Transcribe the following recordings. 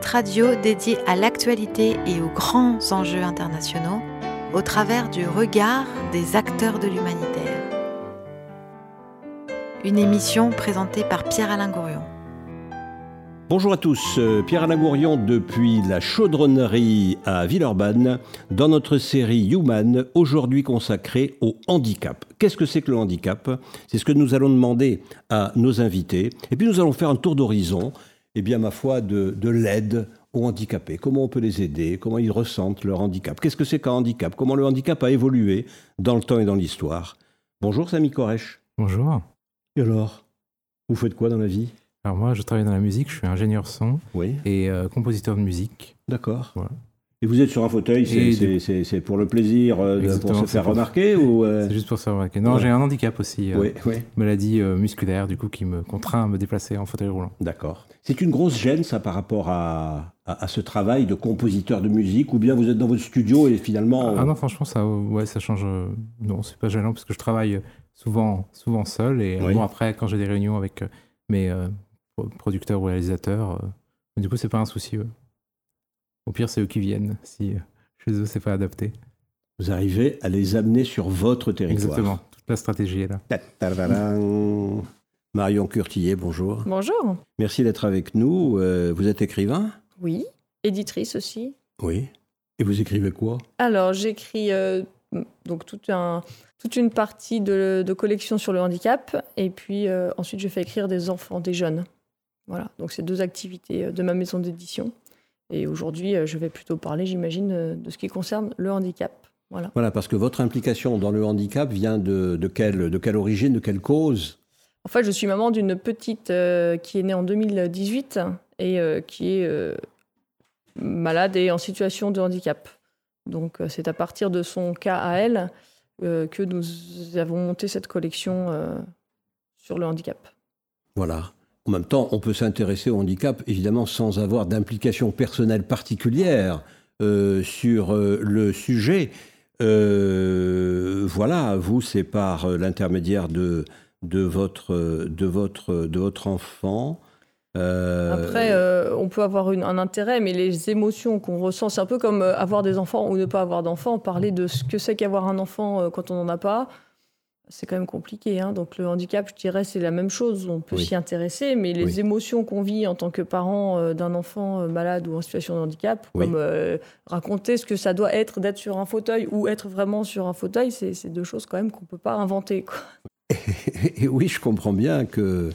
Radio dédié à l'actualité et aux grands enjeux internationaux au travers du regard des acteurs de l'humanitaire. Une émission présentée par Pierre-Alain Gourion. Bonjour à tous, euh, Pierre-Alain Gourion depuis la chaudronnerie à Villeurbanne dans notre série Human, aujourd'hui consacrée au handicap. Qu'est-ce que c'est que le handicap? C'est ce que nous allons demander à nos invités. Et puis nous allons faire un tour d'horizon, eh bien ma foi, de, de l'aide aux handicapés. Comment on peut les aider? Comment ils ressentent leur handicap? Qu'est-ce que c'est qu'un handicap? Comment le handicap a évolué dans le temps et dans l'histoire? Bonjour Samy Koresh. Bonjour. Et alors Vous faites quoi dans la vie? Alors moi, je travaille dans la musique, je suis ingénieur son oui. et euh, compositeur de musique. D'accord. Voilà. Et vous êtes sur un fauteuil, c'est pour le plaisir, euh, pour se faire remarquer ou euh C'est juste pour se faire remarquer. Non, j'ai un handicap aussi, oui, oui. maladie musculaire, du coup, qui me contraint à me déplacer en fauteuil roulant. D'accord. C'est une grosse gêne, ça, par rapport à, à, ce travail de compositeur de musique, ou bien vous êtes dans votre studio et finalement... Ah non, franchement, ça, ouais, ça change... Non, c'est pas gênant, parce que je travaille souvent, souvent seul, et bon, après, quand j'ai des réunions avec mes producteur ou réalisateur. Euh, du coup, c'est pas un souci. Au pire, c'est eux qui viennent si euh, chez eux, c'est pas adapté. Vous arrivez à les amener sur votre territoire. Exactement, toute la stratégie est là. Marion Curtillet, bonjour. Bonjour. Merci d'être avec nous. Euh, vous êtes écrivain? Oui, éditrice aussi. Oui. Et vous écrivez quoi? Alors, j'écris donc tout un, toute une partie de, de, collection sur le handicap, et puis ensuite je fais écrire des enfants, des jeunes. Voilà, donc c'est deux activités euh, de ma maison d'édition. Et aujourd'hui, euh, je vais plutôt parler, j'imagine, euh, de ce qui concerne le handicap. Voilà. voilà, parce que votre implication dans le handicap vient de, de, quelle, de quelle origine, de quelle cause? En fait, je suis maman d'une petite qui est née en 2018 et qui est malade et en situation de handicap. Donc, c'est à partir de son cas à elle que nous avons monté cette collection sur le handicap. Voilà. En même temps, on peut s'intéresser au handicap, évidemment, sans avoir d'implication personnelle particulière euh, sur euh, le sujet. Euh, voilà, vous, c'est par l'intermédiaire de, votre enfant. Après, on peut avoir un intérêt, mais les émotions qu'on ressent, c'est un peu comme avoir des enfants ou ne pas avoir d'enfants. Parler de ce que c'est qu'avoir un enfant quand on n'en a pas, c'est quand même compliqué. Hein. Donc le handicap, je dirais, c'est la même chose. On peut s'y intéresser, mais les émotions qu'on vit en tant que parent euh, d'un enfant euh, malade ou en situation de handicap, comme euh, raconter ce que ça doit être d'être sur un fauteuil ou être vraiment sur un fauteuil, c'est deux choses quand même qu'on ne peut pas inventer. Et, oui, je comprends bien que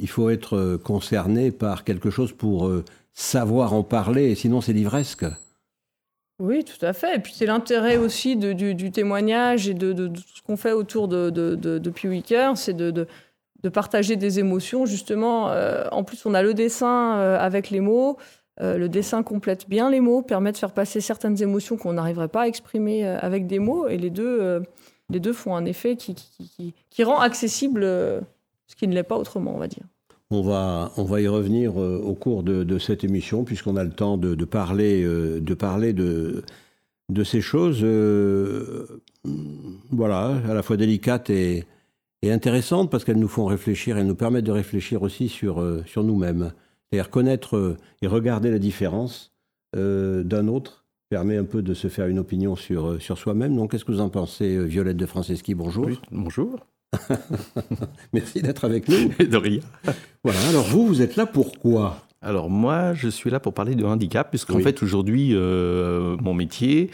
il faut être concerné par quelque chose pour savoir en parler, sinon c'est livresque. Oui, tout à fait. Et puis c'est l'intérêt aussi du, témoignage et de, tout ce qu'on fait autour de, de, de c'est de, partager des émotions. Justement, euh, en plus, on a le dessin euh, avec les mots. Euh, le dessin complète bien les mots, permet de faire passer certaines émotions qu'on n'arriverait pas à exprimer avec des mots. Et les deux, font un effet qui rend accessible ce qui ne l'est pas autrement, on va dire. On va, on va y revenir euh, au cours de, cette émission, puisqu'on a le temps de, parler, de, parler de, de ces choses, euh, voilà, à la fois délicates et, intéressantes, parce qu'elles nous font réfléchir, elles nous permettent de réfléchir aussi sur, euh, sur nous-mêmes. C'est-à-dire connaître et regarder la différence d'un autre permet un peu de se faire une opinion sur, sur soi-même. Donc, qu'est-ce que vous en pensez, Violette de Franceschi? Bonjour. bonjour. Merci d'être avec nous. de rien. Voilà, alors vous, vous êtes là pourquoi Alors moi, je suis là pour parler de handicap, puisqu'en fait, aujourd'hui, euh, mon métier,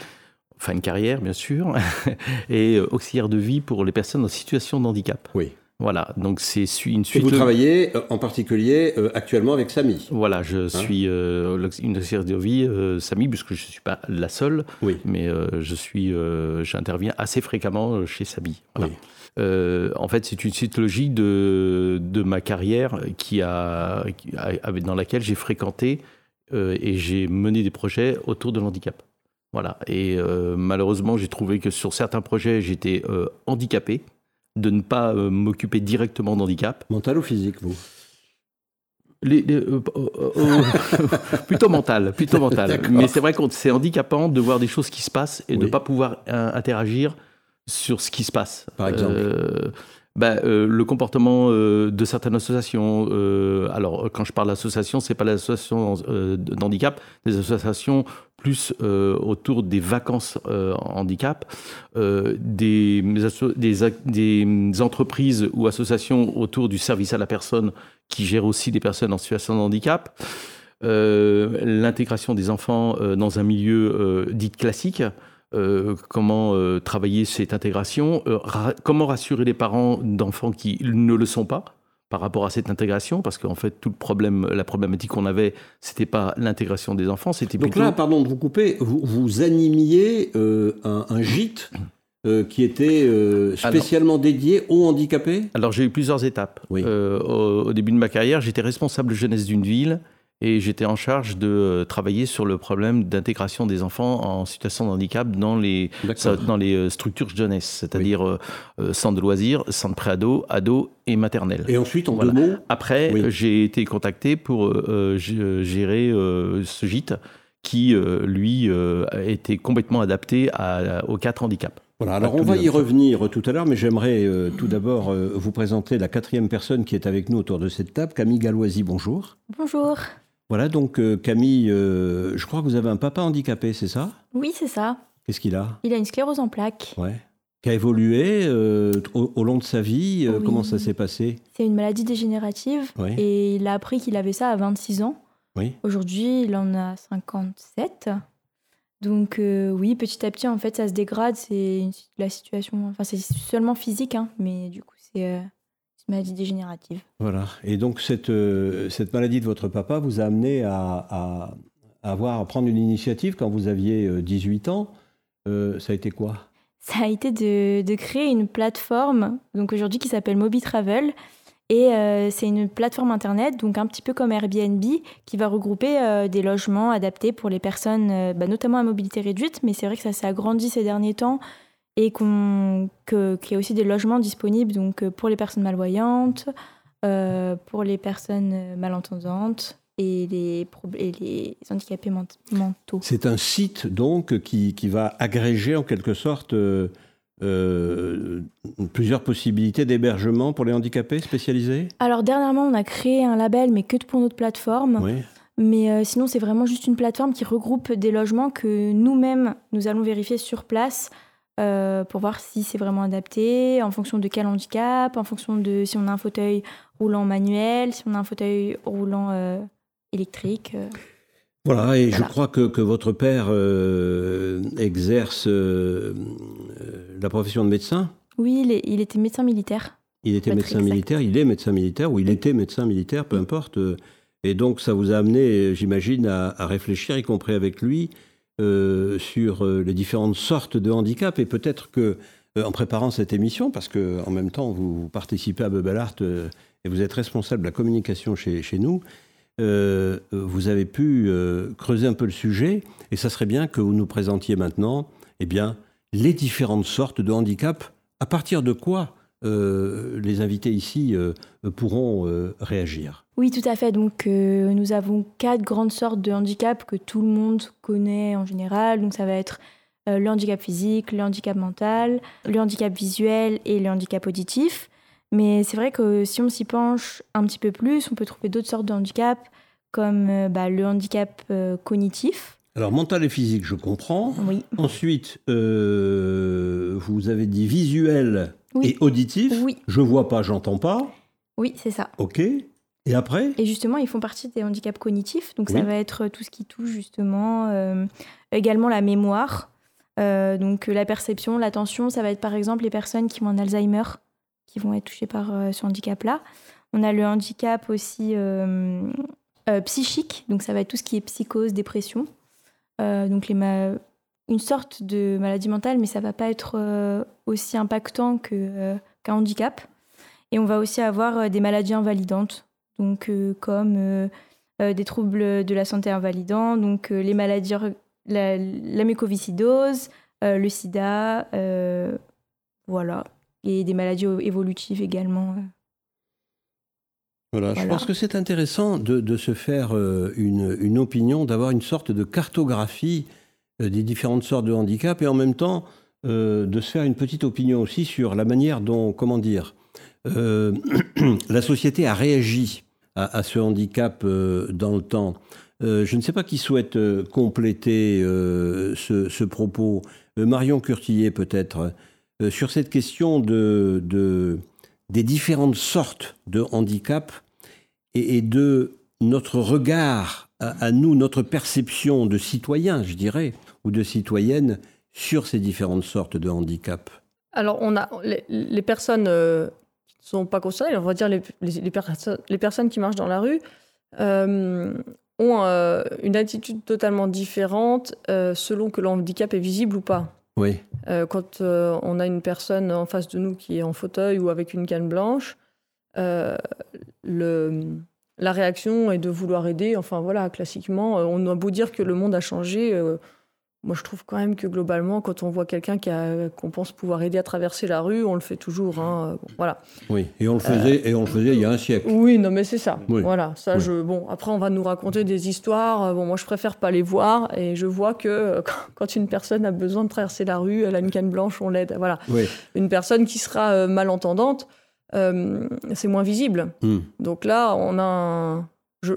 enfin une carrière bien sûr, est auxiliaire de vie pour les personnes en situation de handicap. Oui. Voilà, donc c'est une suite. Et vous travaillez euh, en particulier euh, actuellement avec Samy. Voilà, je hein suis une auxiliaire de vie Samy, puisque je ne suis pas la seule, oui. mais je suis, j'interviens assez fréquemment chez Samy. Voilà. Oui. Euh, en fait, c'est une cytologie de, de ma carrière qui a, dans laquelle j'ai fréquenté euh, et j'ai mené des projets autour de l'handicap. Voilà. Et euh, malheureusement, j'ai trouvé que sur certains projets, j'étais handicapé de ne pas m'occuper directement d'handicap. Mental ou physique, vous? Les, plutôt mental, plutôt mental. Mais c'est vrai que c'est handicapant de voir des choses qui se passent et de ne pas pouvoir interagir sur ce qui se passe. Par exemple. Euh, bah, le comportement de certaines associations. alors, quand je parle d'association, c'est pas l'association d'handicap, des associations plus autour des vacances handicap, des, des, des, entreprises ou associations autour du service à la personne qui gèrent aussi des personnes en situation de handicap. l'intégration des enfants dans un milieu dit classique, euh, comment euh, travailler cette intégration, euh, comment rassurer les parents d'enfants qui ne le sont pas par rapport à cette intégration, parce qu'en fait, tout le problème, la problématique qu'on avait, c'était pas l'intégration des enfants, c'était Donc là, pardon de vous couper, vous, vous animiez un, gîte qui était spécialement dédié aux handicapés? Alors j'ai eu plusieurs étapes. au, début de ma carrière, j'étais responsable jeunesse d'une ville et j'étais en charge de euh, travailler sur le problème d'intégration des enfants en situation de handicap dans les, dans les euh, structures jeunesse, c'est-à-dire euh, centre de loisirs, centre préado, ado et maternelle. Et ensuite, en deux mots Après, j'ai été contacté pour gérer ce gîte qui, lui, était complètement adapté à, aux quatre handicaps. Voilà, alors on va y revenir tout à l'heure, mais j'aimerais tout d'abord vous présenter la quatrième personne qui est avec nous autour de cette table, Camille Galoisi, bonjour. Bonjour. Voilà, donc euh, Camille, euh, je crois que vous avez un papa handicapé, c'est ça? Oui, c'est ça. Qu'est-ce qu'il a? Il a une sclérose en plaques. Ouais. Qui a évolué euh, au, long de sa vie. Comment ça s'est passé? C'est une maladie dégénérative. Et il a appris qu'il avait ça à 26 ans. Oui. Aujourd'hui, il en a 57. Donc oui, petit à petit, en fait, ça se dégrade. C'est la situation. Enfin, c'est seulement physique, hein, mais du coup, c'est maladie dégénérative. Voilà. Et donc, cette, euh, cette maladie de votre papa vous a amené à, avoir, à prendre une initiative quand vous aviez 18 euh, ans. Euh, ça a été quoi? Ça a été de, de, créer une plateforme, donc aujourd'hui qui s'appelle Moby Travel. Et c'est une plateforme internet, donc un petit peu comme Airbnb, qui va regrouper des logements adaptés pour les personnes, bah, notamment à mobilité réduite. Mais c'est vrai que ça s'est agrandi ces derniers temps et qu'il y a aussi des logements disponibles donc, euh, pour les personnes malvoyantes, euh, pour les personnes malentendantes et les, et les handicapés mentaux. C'est un site donc qui, qui, va agréger en quelque sorte euh, plusieurs possibilités d'hébergement pour les handicapés spécialisés? Alors dernièrement on a créé un label mais que pour notre plateforme. Oui. Mais sinon, c'est vraiment juste une plateforme qui regroupe des logements que nous-mêmes, nous allons vérifier sur place euh, pour voir si c'est vraiment adapté, en fonction de quel handicap, en fonction de si on a un fauteuil roulant manuel, si on a un fauteuil roulant euh, électrique. Euh. Voilà, et je crois que, que votre père exerce la profession de médecin Oui, il, il était médecin militaire. Il était médecin militaire, il est médecin militaire, ou il était médecin militaire, peu importe. Et donc ça vous a amené, j'imagine, à, à, réfléchir, y compris avec lui, euh, sur euh, les différentes sortes de handicap et peut-être que euh, en préparant cette émission, parce que en même temps vous participez à Bubble Art et vous êtes responsable de la communication chez, chez nous, vous avez pu creuser un peu le sujet et ça serait bien que vous nous présentiez maintenant eh bien, les différentes sortes de handicap. À partir de quoi les invités ici pourront réagir oui, tout à fait. Donc, euh, nous avons quatre grandes sortes de handicap que tout le monde connaît en général. Donc, ça va être euh, le handicap physique, le handicap mental, le handicap visuel et le handicap auditif. Mais c'est vrai que si on s'y penche un petit peu plus, on peut trouver d'autres sortes de handicap, comme euh, bah, le handicap cognitif. Alors, mental et physique, je comprends. Oui. Ensuite, vous avez dit visuel et auditif. Oui. Je vois pas, j'entends pas. Oui, c'est ça. OK. Et après? Et justement, ils font partie des handicaps cognitifs. Donc, ça va être tout ce qui touche justement euh, également la mémoire. Euh, donc, la perception, l'attention, ça va être par exemple les personnes qui ont un Alzheimer, qui vont être touchées par euh, ce handicap-là. On a le handicap aussi psychique. Donc, ça va être tout ce qui est psychose, dépression. donc, les une sorte de maladie mentale, mais ça va pas être aussi impactant qu'un handicap. Et on va aussi avoir des maladies invalidantes donc euh, comme euh, euh, des troubles de la santé invalidants, donc les maladies, la, la mucoviscidose, le sida, voilà, et des maladies évolutives également. Voilà, je pense que c'est intéressant de, se faire une, une opinion, d'avoir une sorte de cartographie des différentes sortes de handicaps et en même temps de se faire une petite opinion aussi sur la manière dont, comment dire, la société a réagi à, ce handicap dans le temps. je ne sais pas qui souhaite compléter ce, propos. Marion Curtillet, peut-être, sur cette question de, des différentes sortes de handicap et, de notre regard à, nous, notre perception de citoyen, je dirais, ou de citoyenne sur ces différentes sortes de handicap Alors, on a les, personnes euh, qui ne sont pas concernées, on va dire les, les, personnes qui marchent dans la rue, euh, ont euh, une attitude totalement différente selon que le handicap est visible ou pas. Oui. quand on a une personne en face de nous qui est en fauteuil ou avec une canne blanche, le, la réaction est de vouloir aider. Enfin voilà, classiquement, on a beau dire que le monde a changé. Moi, je trouve quand même que globalement, quand on voit quelqu'un qu'on pense pouvoir aider à traverser la rue, on le fait toujours. Hein, voilà. Oui, et on le faisait, et on le faisait il y a un siècle. Oui, non, mais c'est ça. Voilà, ça, je. Bon, après, on va nous raconter des histoires. Bon, moi, je préfère pas les voir, et je vois que quand une personne a besoin de traverser la rue, elle a une canne blanche, on l'aide. Voilà. Une personne qui sera euh, malentendante, euh, c'est moins visible. Hmm. Donc là, on a Je,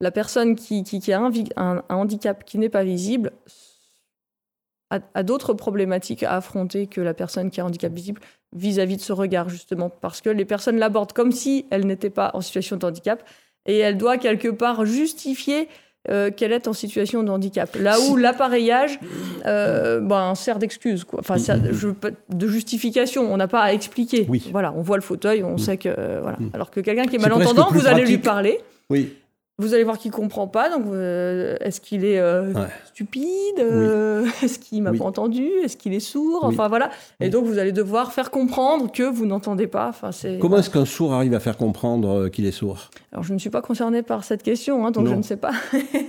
la personne qui, qui, a un, handicap qui n'est pas visible a, d'autres problématiques à affronter que la personne qui a un handicap visible vis-à-vis de ce regard, justement, parce que les personnes l'abordent comme si elle n'était pas en situation de handicap, et elle doit quelque part justifier euh, qu'elle est en situation de handicap. Là où l'appareillage euh, ben, sert d'excuse, quoi. Enfin, de justification. On n'a pas à expliquer. Oui. Voilà, on voit le fauteuil, on mm. sait que euh, voilà. Mm. Alors que quelqu'un qui est malentendant, vous allez lui parler. Oui. Vous allez voir qu'il comprend pas. Donc, euh, est-ce qu'il est, euh, stupide euh, Est-ce qu'il m'a pas entendu Est-ce qu'il est sourd Enfin voilà. Et donc, vous allez devoir faire comprendre que vous n'entendez pas. Enfin, c'est. Comment est-ce qu'un sourd arrive à faire comprendre qu'il est sourd? Alors, je ne suis pas concernée par cette question, hein, donc je ne sais pas.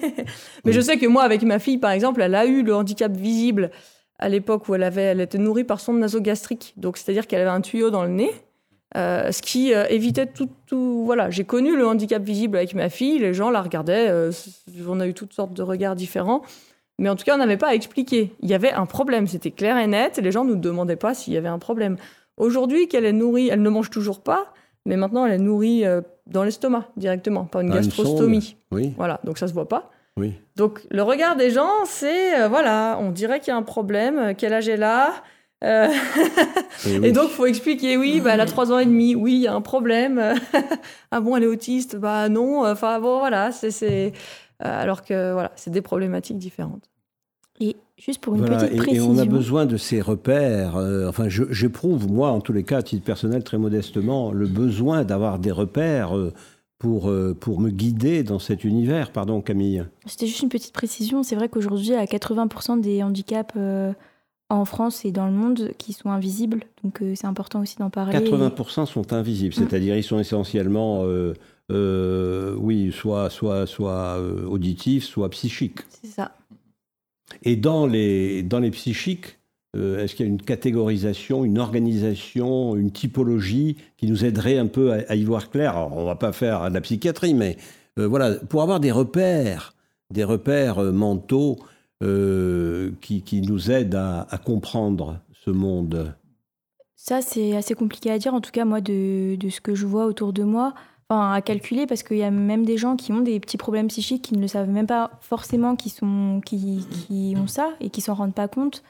Mais je sais que moi, avec ma fille, par exemple, elle a eu le handicap visible à l'époque où elle avait, elle était nourrie par sonde nasogastrique. Donc, c'est-à-dire qu'elle avait un tuyau dans le nez. Euh, ce qui euh, évitait tout, tout, Voilà, j'ai connu le handicap visible avec ma fille, les gens la regardaient, euh, on a eu toutes sortes de regards différents, mais en tout cas, on n'avait pas à expliquer. Il y avait un problème, c'était clair et net, les gens ne nous demandaient pas s'il y avait un problème. Aujourd'hui, qu'elle est nourrie, elle ne mange toujours pas, mais maintenant, elle est nourrie dans l'estomac directement, par une ah, gastrostomie. oui. Voilà, donc ça se voit pas. Oui. Donc le regard des gens, c'est voilà, on dirait qu'il y a un problème, quel âge est là euh, et, donc, faut expliquer, oui, bah, elle a trois ans et demi, oui, il y a un problème. ah bon, elle est autiste? Bah non. Enfin, bon, voilà, c'est. Euh, alors que, voilà, c'est des problématiques différentes. Et juste pour une petite précision. Et on a besoin de ces repères. Euh, enfin, j'éprouve, moi, en tous les cas, à titre personnel, très modestement, le besoin d'avoir des repères pour, pour me guider dans cet univers. Pardon, Camille. C'était juste une petite précision. C'est vrai qu'aujourd'hui, à 80% des handicaps en France et dans le monde qui sont invisibles. Donc euh, c'est important aussi d'en parler. 80% sont invisibles, c'est-à-dire ils sont essentiellement, euh, euh, oui, soit, soit, soit auditifs, soit psychiques. C'est ça. Et dans les, dans les psychiques, est-ce qu'il y a une catégorisation, une organisation, une typologie qui nous aiderait un peu à, y voir clair? On ne va pas faire de la psychiatrie, mais voilà, pour avoir des repères, des repères mentaux euh, qui, nous aide à, comprendre ce monde Ça, c'est assez compliqué à dire, en tout cas, moi, de, ce que je vois autour de moi. Enfin, à calculer, parce qu'il y a même des gens qui ont des petits problèmes psychiques qui ne le savent même pas forcément qui, sont, qui, qui ont ça et qui s'en rendent pas compte.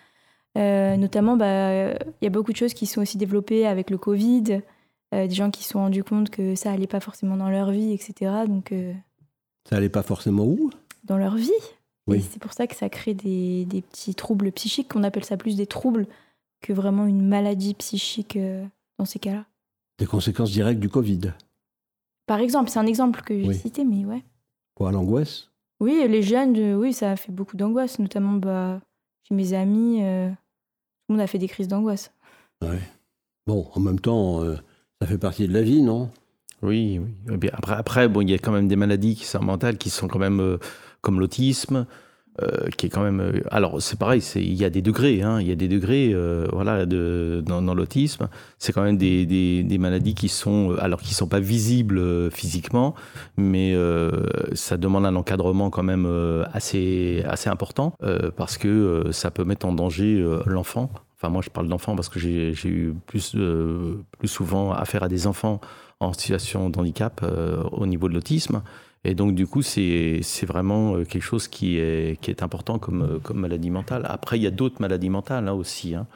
Euh, notamment, bah, il y a beaucoup de choses qui sont aussi développées avec le Covid, euh, des gens qui se sont rendus compte que ça allait pas forcément dans leur vie, etc. Donc, Ça allait pas forcément où? Dans leur vie. C'est pour ça que ça crée des, petits troubles psychiques, qu'on appelle ça plus des troubles que vraiment une maladie psychique euh, dans ces cas-là. Des conséquences directes du Covid Par exemple, c'est un exemple que j'ai cité, mais ouais. Quoi, l'angoisse? Oui, les jeunes, euh, oui, ça a fait beaucoup d'angoisse, notamment bah, chez mes amis, euh, tout le monde a fait des crises d'angoisse. Ouais. Bon, en même temps, ça fait partie de la vie, non? Oui, oui. Eh après, après, bon, il y a quand même des maladies qui sont mentales qui sont quand même comme l'autisme, euh, qui est quand même. Euh, alors c'est pareil, il y a des degrés, hein, il y a des degrés, euh, voilà, de, dans, l'autisme. C'est quand même des, des, maladies qui sont, alors qui sont pas visibles physiquement, mais ça demande un encadrement quand même assez, assez important parce que ça peut mettre en danger l'enfant. Enfin, moi, je parle d'enfant parce que j'ai eu plus, plus souvent affaire à des enfants en situation de handicap au niveau de l'autisme. Et donc, du coup, c'est vraiment quelque chose qui est, qui est important comme, comme maladie mentale. Après, il y a d'autres maladies mentales hein, aussi. Hein.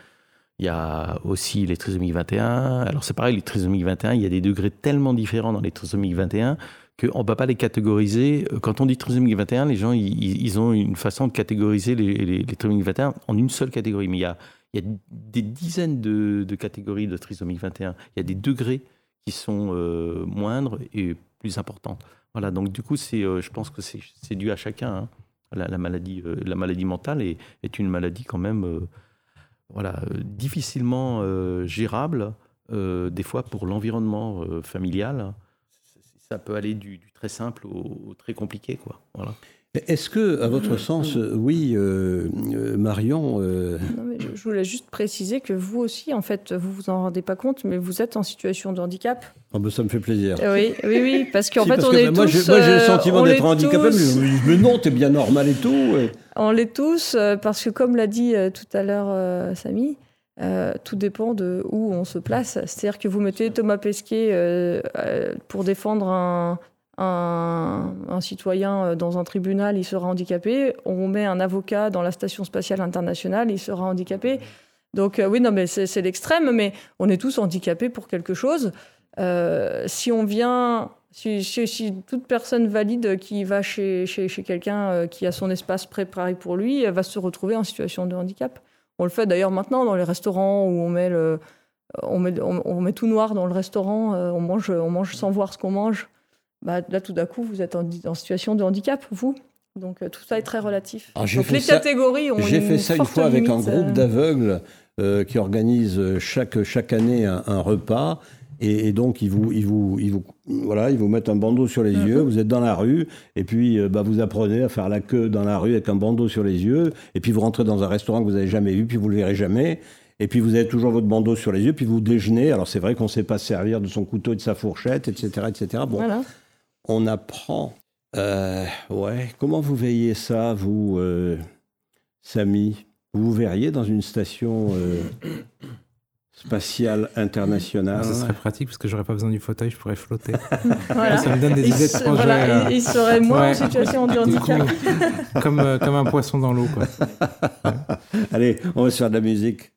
Il y a aussi les trisomiques 21. Alors c'est pareil, les trisomiques 21, il y a des degrés tellement différents dans les trisomiques 21 qu'on ne peut pas les catégoriser. Quand on dit trisomique 21, les gens, ils, ont une façon de catégoriser les, les, trisomiques 21 en une seule catégorie. Mais il y a, il y a des dizaines de, catégories de trisomique 21. Il y a des degrés qui sont euh, moindres et plus importants. Voilà, donc du coup, c'est, euh, je pense que c'est dû à chacun. Hein. La, maladie, euh, la maladie mentale est, une maladie quand même voilà, euh, difficilement euh, gérable, des fois pour l'environnement familial. Ça peut aller du, très simple au, très compliqué. Quoi. Voilà. Est-ce que, à votre sens, oui, Marion Je voulais juste préciser que vous aussi, en fait, vous vous en rendez pas compte, mais vous êtes en situation de handicap. Oh ben ça me fait plaisir. Oui, oui, oui, parce qu'en fait, on est moi, tous. Moi, j'ai le sentiment d'être handicapé, mais, mais non, t'es bien normal et tout. On l'est tous, euh, parce que comme l'a dit euh, tout à l'heure euh, Samy, tout dépend de où on se place. C'est-à-dire que vous mettez Thomas Pesquet pour défendre un, un, citoyen dans un tribunal, il sera handicapé. On met un avocat dans la station spatiale internationale, il sera handicapé. Donc oui, non, mais c'est l'extrême, mais on est tous handicapés pour quelque chose. si on vient si, toute personne valide qui va chez, quelqu'un euh, qui a son espace préparé pour lui va se retrouver en situation de handicap. On le fait d'ailleurs maintenant dans les restaurants où on met, on met, tout noir dans le restaurant, euh, on, mange, on mange sans voir ce qu'on mange. Bah, là, tout d'un coup, vous êtes en, situation de handicap, vous. Donc euh, tout ça est très relatif. Donc les catégories ont J'ai fait ça une fois avec un groupe d'aveugles qui organise chaque, chaque année un repas. Et, donc, ils vous, ils, vous, ils, vous, voilà, ils vous mettent un bandeau sur les mhm. yeux, vous êtes dans la rue, et puis euh, bah, vous apprenez à faire la queue dans la rue avec un bandeau sur les yeux, et puis vous rentrez dans un restaurant que vous n'avez jamais vu, puis vous ne le verrez jamais, et puis vous avez toujours votre bandeau sur les yeux, puis vous déjeunez. Alors c'est vrai qu'on ne sait pas servir de son couteau et de sa fourchette, etc. etc. Bon, on apprend. Euh, ouais, comment vous veillez ça, vous, euh, Samy? Vous vous verriez dans une station spatiale internationale? Ça serait pratique parce que j'aurais pas besoin du fauteuil, je pourrais flotter. Ça me donne des idées de projet. Voilà, il, serait moins en situation de handicap. comme, euh, comme un poisson dans l'eau. Allez, on va se faire de la musique.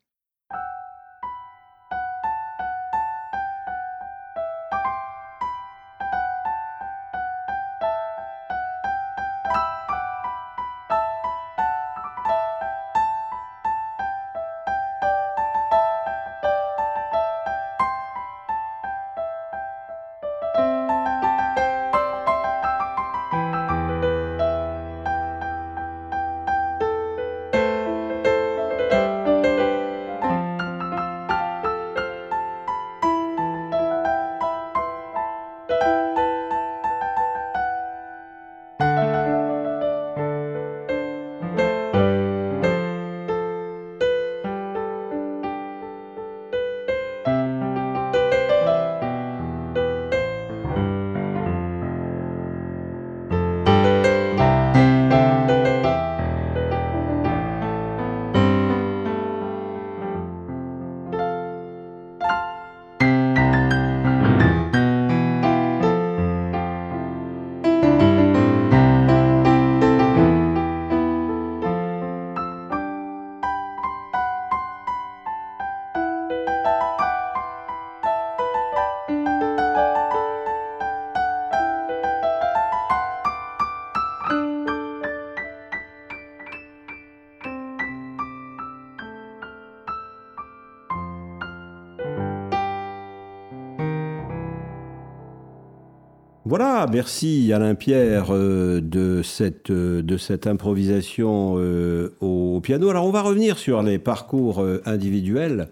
Voilà, merci Alain Pierre euh, de, cette, euh, de cette improvisation euh, au piano. Alors on va revenir sur les parcours individuels.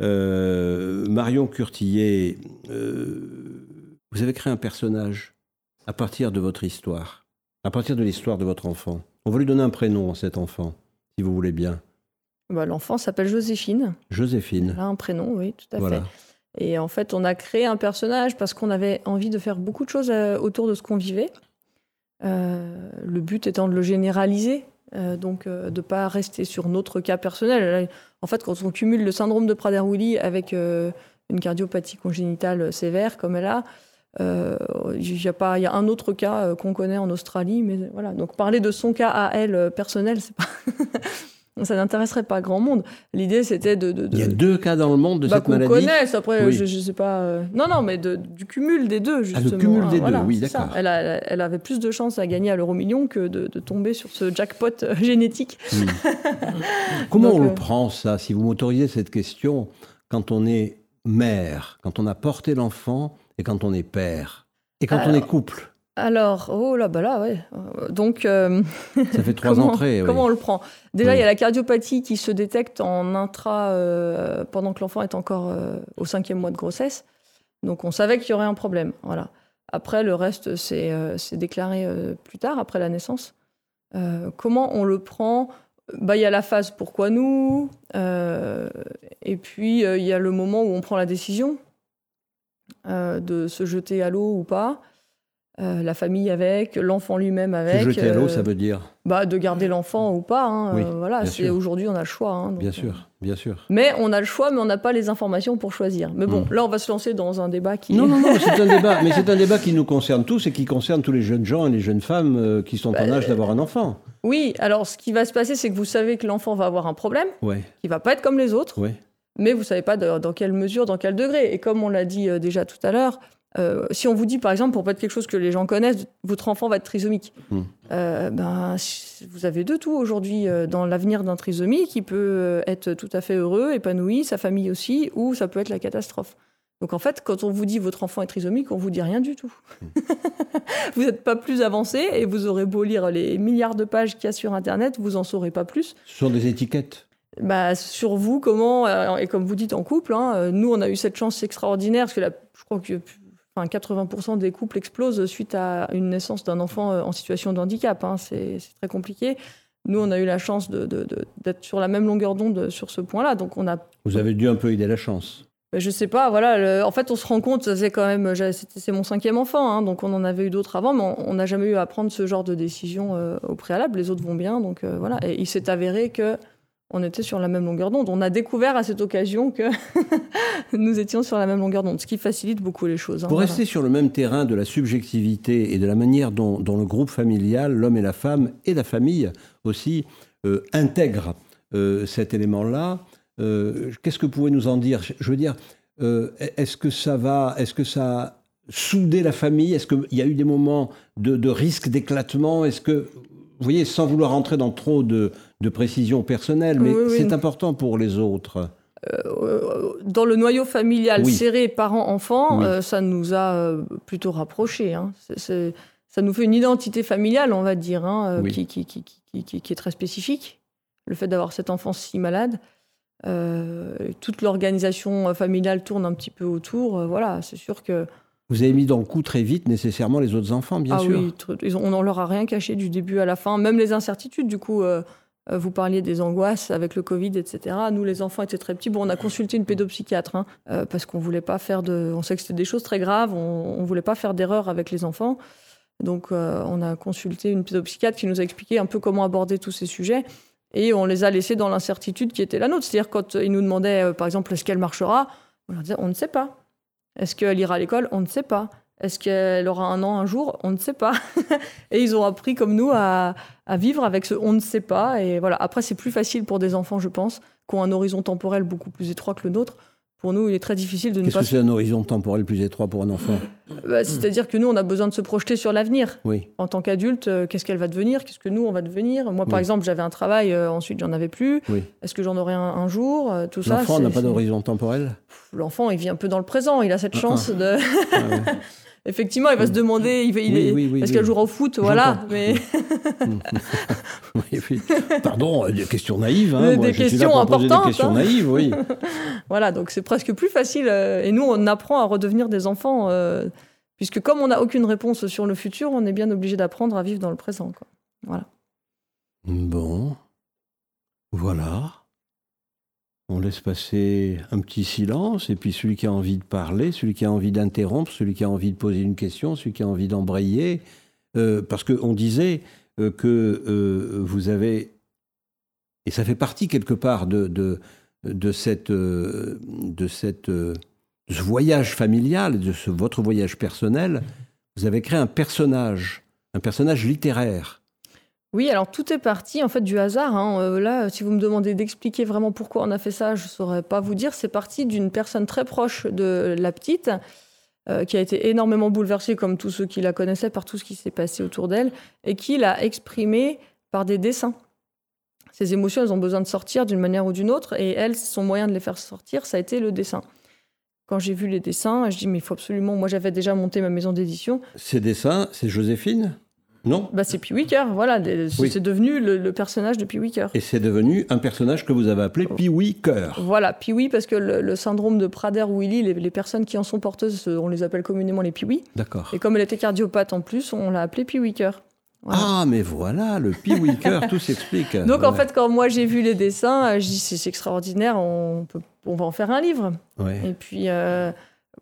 Marion Curtillet, vous avez créé un personnage à partir de votre histoire, à partir de l'histoire de votre enfant. On va lui donner un prénom à cet enfant, si vous voulez bien. Bah, l'enfant s'appelle Joséphine. Joséphine. un prénom, oui, tout à fait. Et en fait, on a créé un personnage parce qu'on avait envie de faire beaucoup de choses euh, autour de ce qu'on vivait. le but étant de le généraliser, donc de ne pas rester sur notre cas personnel. En fait, quand on cumule le syndrome de Prader-Willi avec une cardiopathie congénitale sévère comme elle a, il y, y a un autre cas qu'on connaît en Australie, mais voilà. Donc parler de son cas à elle personnel, c'est pas ça n'intéresserait pas grand monde. L'idée, c'était de, Il y a deux cas dans le monde de bah, cette maladie. Qu'on connaisse. Après, je, ne sais pas. Euh, non, non, mais du cumul des deux, justement. Ah, le cumul des deux, oui, d'accord. Elle, elle, avait plus de chances à gagner à l'euro million que de, tomber sur ce jackpot euh, génétique. Comment on le euh, prend ça Si vous m'autorisez cette question, quand on est mère, quand on a porté l'enfant et quand on est père? Et quand on est couple? Alors, oh là, bah là, ouais. Donc, euh, ça fait trois entrées. Comment on le prend? Déjà, il y a la cardiopathie qui se détecte en intra euh, pendant que l'enfant est encore euh, au cinquième mois de grossesse. Donc, on savait qu'il y aurait un problème. Voilà. Après, le reste, c'est déclaré plus tard, après la naissance. comment on le prend? Bah, il y a la phase pourquoi nous, et puis il y a le moment où on prend la décision de se jeter à l'eau ou pas. Euh, la famille avec, l'enfant lui-même avec. Se jeter à l'eau, euh, ça veut dire bah, De garder l'enfant ou pas. Hein, euh, voilà, c'est aujourd'hui on a le choix. Hein, bien sûr, bien sûr. Mais on a le choix, mais on n'a pas les informations pour choisir. Mais bon, hmm. là on va se lancer dans un débat qui. Non, non, non, c'est un débat, mais c'est un débat qui nous concerne tous et qui concerne tous les jeunes gens et les jeunes femmes qui sont en bah, âge d'avoir un enfant. Oui, alors ce qui va se passer, c'est que vous savez que l'enfant va avoir un problème, ouais. qui va pas être comme les autres. Ouais. Mais vous savez pas dans quelle mesure, dans quel degré. Et comme on l'a dit déjà tout à l'heure, euh, si on vous dit, par exemple, pour pas être quelque chose que les gens connaissent, votre enfant va être trisomique, hmm. euh, ben, vous avez de tout aujourd'hui euh, dans l'avenir d'un trisomique qui peut être tout à fait heureux, épanoui, sa famille aussi, ou ça peut être la catastrophe. Donc en fait, quand on vous dit votre enfant est trisomique, on vous dit rien du tout. Hmm. vous n'êtes pas plus avancé et vous aurez beau lire les milliards de pages qu'il y a sur Internet, vous en saurez pas plus. Ce sont des étiquettes bah, sur vous, comment, et comme vous dites en couple, hein, nous on a eu cette chance extraordinaire, parce que je crois que 80% des couples explosent suite à une naissance d'un enfant euh, en situation de handicap. Hein. C'est très compliqué. Nous, on a eu la chance d'être sur la même longueur d'onde sur ce point-là. Donc, on a. Vous avez dû un peu aider la chance. Je sais pas, voilà. en fait, on se rend compte, c'est quand même, c'est mon cinquième enfant, hein, donc on en avait eu d'autres avant, mais on n'a jamais eu à prendre ce genre de décision euh, au préalable. Les autres vont bien, donc euh, voilà. Et il s'est avéré que on était sur la même longueur d'onde. On a découvert à cette occasion que nous étions sur la même longueur d'onde, ce qui facilite beaucoup les choses. Hein, Pour rester sur le même terrain de la subjectivité et de la manière dont, le groupe familial, l'homme et la femme, et la famille aussi, euh, intègrent euh, cet élément-là, euh, qu'est-ce que vous pouvez nous en dire? Je veux dire, est-ce que ça va, est-ce que ça a soudé la famille? Est-ce qu'il y a eu des moments de, de risque d'éclatement? Est-ce que vous voyez, sans vouloir rentrer dans trop de, précision personnelle, mais c'est important pour les autres. Euh, dans le noyau familial serré parents-enfants, euh, ça nous a euh, plutôt rapprochés. Hein. ça nous fait une identité familiale, on va dire, hein, qui, qui, qui, est très spécifique. Le fait d'avoir cet enfant si malade, toute l'organisation familiale tourne un petit peu autour. voilà, c'est sûr que vous avez mis dans le coup très vite nécessairement les autres enfants, bien ah sûr. Oui, on ne leur a rien caché du début à la fin, même les incertitudes. Du coup, euh, euh, vous parliez des angoisses avec le Covid, etc. Nous, les enfants étaient très petits. Bon, on a consulté une pédopsychiatre hein, euh, parce qu'on voulait pas faire de. On sait que c'était des choses très graves. On, ne voulait pas faire d'erreur avec les enfants. Donc, on a consulté une pédopsychiatre qui nous a expliqué un peu comment aborder tous ces sujets. Et on les a laissés dans l'incertitude qui était la nôtre. C'est-à-dire, quand ils nous demandaient, par exemple, est-ce qu'elle marchera On leur disait, on ne sait pas. Est-ce qu'elle ira à l'école On ne sait pas. Est-ce qu'elle aura un an un jour? On ne sait pas. et ils ont appris comme nous à, vivre avec ce on ne sait pas. Et voilà. Après, c'est plus facile pour des enfants, je pense, qui ont un horizon temporel beaucoup plus étroit que le nôtre, pour nous, il est très difficile de ne pas. Qu'est-ce que c'est un horizon temporel plus étroit pour un enfant? Bah, C'est-à-dire que nous, on a besoin de se projeter sur l'avenir. Oui. En tant qu'adulte, euh, qu'est-ce qu'elle va devenir? Qu'est-ce que nous, on va devenir? Moi, par exemple, j'avais un travail, euh, ensuite, j'en avais plus. Oui. Est-ce que j'en aurai un, jour? Euh, Tout ça. L'enfant n'a pas d'horizon temporel? L'enfant, il vit un peu dans le présent. Il a cette ah, chance ah. de. Ah, Effectivement, il va se demander, il, il est, est-ce qu'elle jouera au foot, voilà. Mais Pardon, des questions naïves. Hein. Des, questions importantes. Des questions hein. naïves, oui. voilà, donc c'est presque plus facile. Euh, et nous, on apprend à redevenir des enfants, euh, puisque comme on n'a aucune réponse sur le futur, on est bien obligé d'apprendre à vivre dans le présent. Quoi. Voilà. Bon, voilà. On laisse passer un petit silence, et puis celui qui a envie de parler, celui qui a envie d'interrompre, celui qui a envie de poser une question, celui qui a envie d'embrayer, parce qu'on disait que vous avez, et ça fait partie quelque part de, de, ce voyage familial, de ce, votre voyage personnel, vous avez créé un personnage, un personnage littéraire. Oui, alors tout est parti en fait du hasard. Hein. Euh, là, si vous me demandez d'expliquer vraiment pourquoi on a fait ça, je ne saurais pas vous dire. C'est parti d'une personne très proche de la petite, euh, qui a été énormément bouleversée, comme tous ceux qui la connaissaient, par tout ce qui s'est passé autour d'elle, et qui l'a exprimé par des dessins. Ces émotions, elles ont besoin de sortir d'une manière ou d'une autre, et elle, son moyen de les faire sortir, ça a été le dessin quand j'ai vu les dessins, je dis mais il faut absolument. Moi, j'avais déjà monté ma maison d'édition. Ces dessins, c'est Joséphine? Non bah, C'est Pee voilà. C'est devenu le, personnage de Pee. Et c'est devenu un personnage que vous avez appelé Pee Weaker. Voilà, Pee Wee, parce que le, syndrome de Prader-Willi, les, les, personnes qui en sont porteuses, on les appelle communément les Pee Wee. D'accord. Et comme elle était cardiopathe en plus, on l'a appelée Pee Weaker. Ah, mais voilà, le Pee tout s'explique. Donc en fait, quand moi j'ai vu les dessins, je dis c'est extraordinaire, on peut on va en faire un livre. Et puis, euh,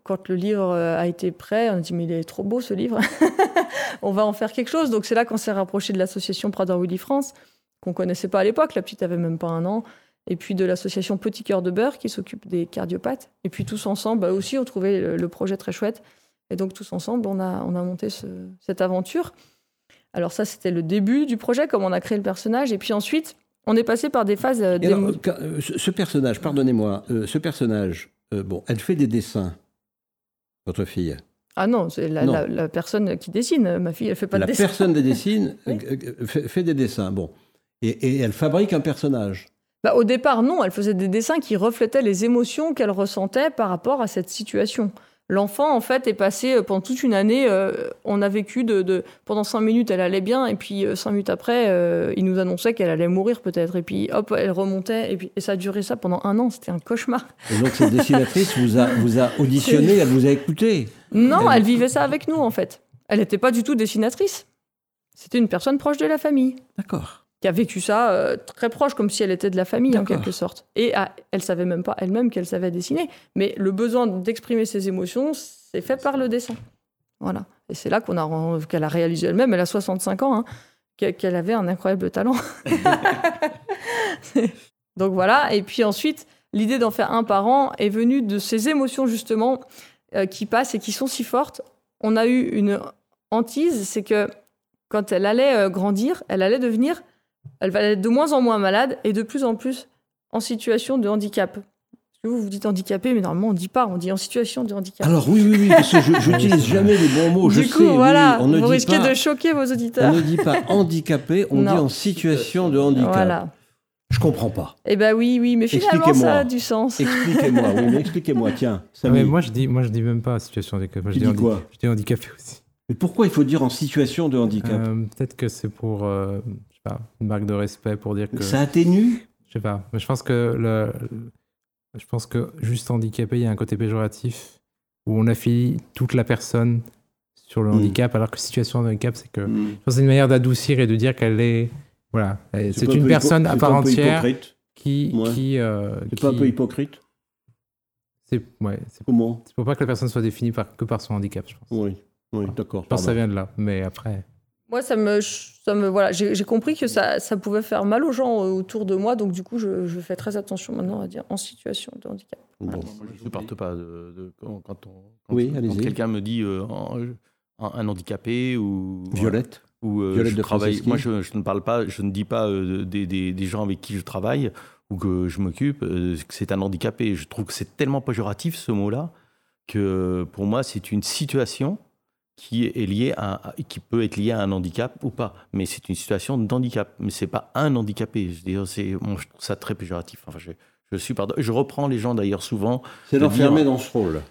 quand le livre euh, a été prêt, on a dit, mais il est trop beau ce livre. on va en faire quelque chose. Donc, c'est là qu'on s'est rapproché de l'association Prader Willy France, qu'on connaissait pas à l'époque. La petite avait même pas un an. Et puis de l'association Petit Cœur de Beurre, qui s'occupe des cardiopathes. Et puis, tous ensemble, bah, aussi, on trouvait le, projet très chouette. Et donc, tous ensemble, on a, on a monté cette aventure. Alors, ça, c'était le début du projet, comme on a créé le personnage. Et puis ensuite, on est passé par des phases. Euh, euh, ce personnage, pardonnez-moi, ce personnage, bon, elle fait des dessins, votre fille. Ah non, c'est la, personne qui dessine. Ma fille, elle fait pas de dessin. La personne qui dessine fait, des dessins. Bon, et, elle fabrique un personnage. Bah, au départ, non, elle faisait des dessins qui reflétaient les émotions qu'elle ressentait par rapport à cette situation. L'enfant, en fait, est passé euh, pendant toute une année. Euh, on a vécu de, pendant cinq minutes, elle allait bien, et puis euh, cinq minutes après, il nous annonçait qu'elle allait mourir peut-être, et puis hop, elle remontait, et puis et ça a duré ça pendant un an. C'était un cauchemar. Et donc cette dessinatrice vous a, vous a auditionné, elle vous a écouté. Non, elle... vivait ça avec nous en fait. Elle n'était pas du tout dessinatrice. C'était une personne proche de la famille. D'accord qui a vécu ça euh, très proche, comme si elle était de la famille en quelque sorte. Et elle elle savait même pas elle-même qu'elle savait dessiner, mais le besoin d'exprimer ses émotions, c'est fait par le dessin. Voilà. Et c'est là qu'on a qu'elle a réalisé elle-même. Elle a 65 ans, hein, qu'elle avait un incroyable talent. Donc voilà. Et puis ensuite, l'idée d'en faire un par an est venue de ces émotions justement euh, qui passent et qui sont si fortes. On a eu une hantise, c'est que quand elle allait euh, grandir, elle allait devenir elle va être de moins en moins malade et de plus en plus en situation de handicap. Vous vous dites handicapé, mais normalement on ne dit pas, on dit en situation de handicap. Alors oui, oui, oui, parce que je n'utilise jamais les bons mots. Du je coup, sais, voilà, vous risquez de choquer vos auditeurs. On ne dit pas handicapé, on dit en situation de handicap. Voilà. Je comprends pas. Eh ben oui, oui, mais finalement ça a du sens. Expliquez-moi, oui, mais expliquez-moi, tiens. mais moi je dis, moi je dis même pas situation de handicap. je dis, quoi Je dis handicapé aussi. Mais pourquoi il faut dire en situation de handicap euh, Peut-être que c'est pour euh, une marque de respect pour dire que. Ça atténue? Je sais pas. Mais je pense que le, je pense que juste handicapé, il y a un côté péjoratif où on affilie toute la personne sur le hmm. handicap, alors que situation de handicap, c'est que. Hmm. c'est une manière d'adoucir et de dire qu'elle est. Voilà. C'est une personne à part entière qui. qui euh, c'est pas un peu hypocrite? C'est. Ouais. Comment C'est pour pas que la personne soit définie par, que par son handicap, je pense. Oui. Oui, d'accord. Je pense que ça vient de là, mais après. Moi, ça me, ça me voilà, j'ai compris que ça, ça, pouvait faire mal aux gens euh, autour de moi, donc du coup, je, je fais très attention maintenant à dire en situation de handicap. Bon. je ne supporte pas de, quand, quand, oui, quelqu'un me dit euh, un, handicapé ou Violette. Ou euh, Violette de travaille. Moi, je, je, ne parle pas, je ne dis pas des, des, des, gens avec qui je travaille ou que je m'occupe que c'est un handicapé. Je trouve que c'est tellement péjoratif ce mot-là que pour moi, c'est une situation qui est lié à, qui peut être lié à un handicap ou pas. Mais c'est une situation d'handicap. Mais c'est pas un handicapé. Je, dire, c'est, je trouve ça très péjoratif. Enfin, je, je suis pardon. Je reprends les gens d'ailleurs souvent. C'est d'enfermer dans ce rôle.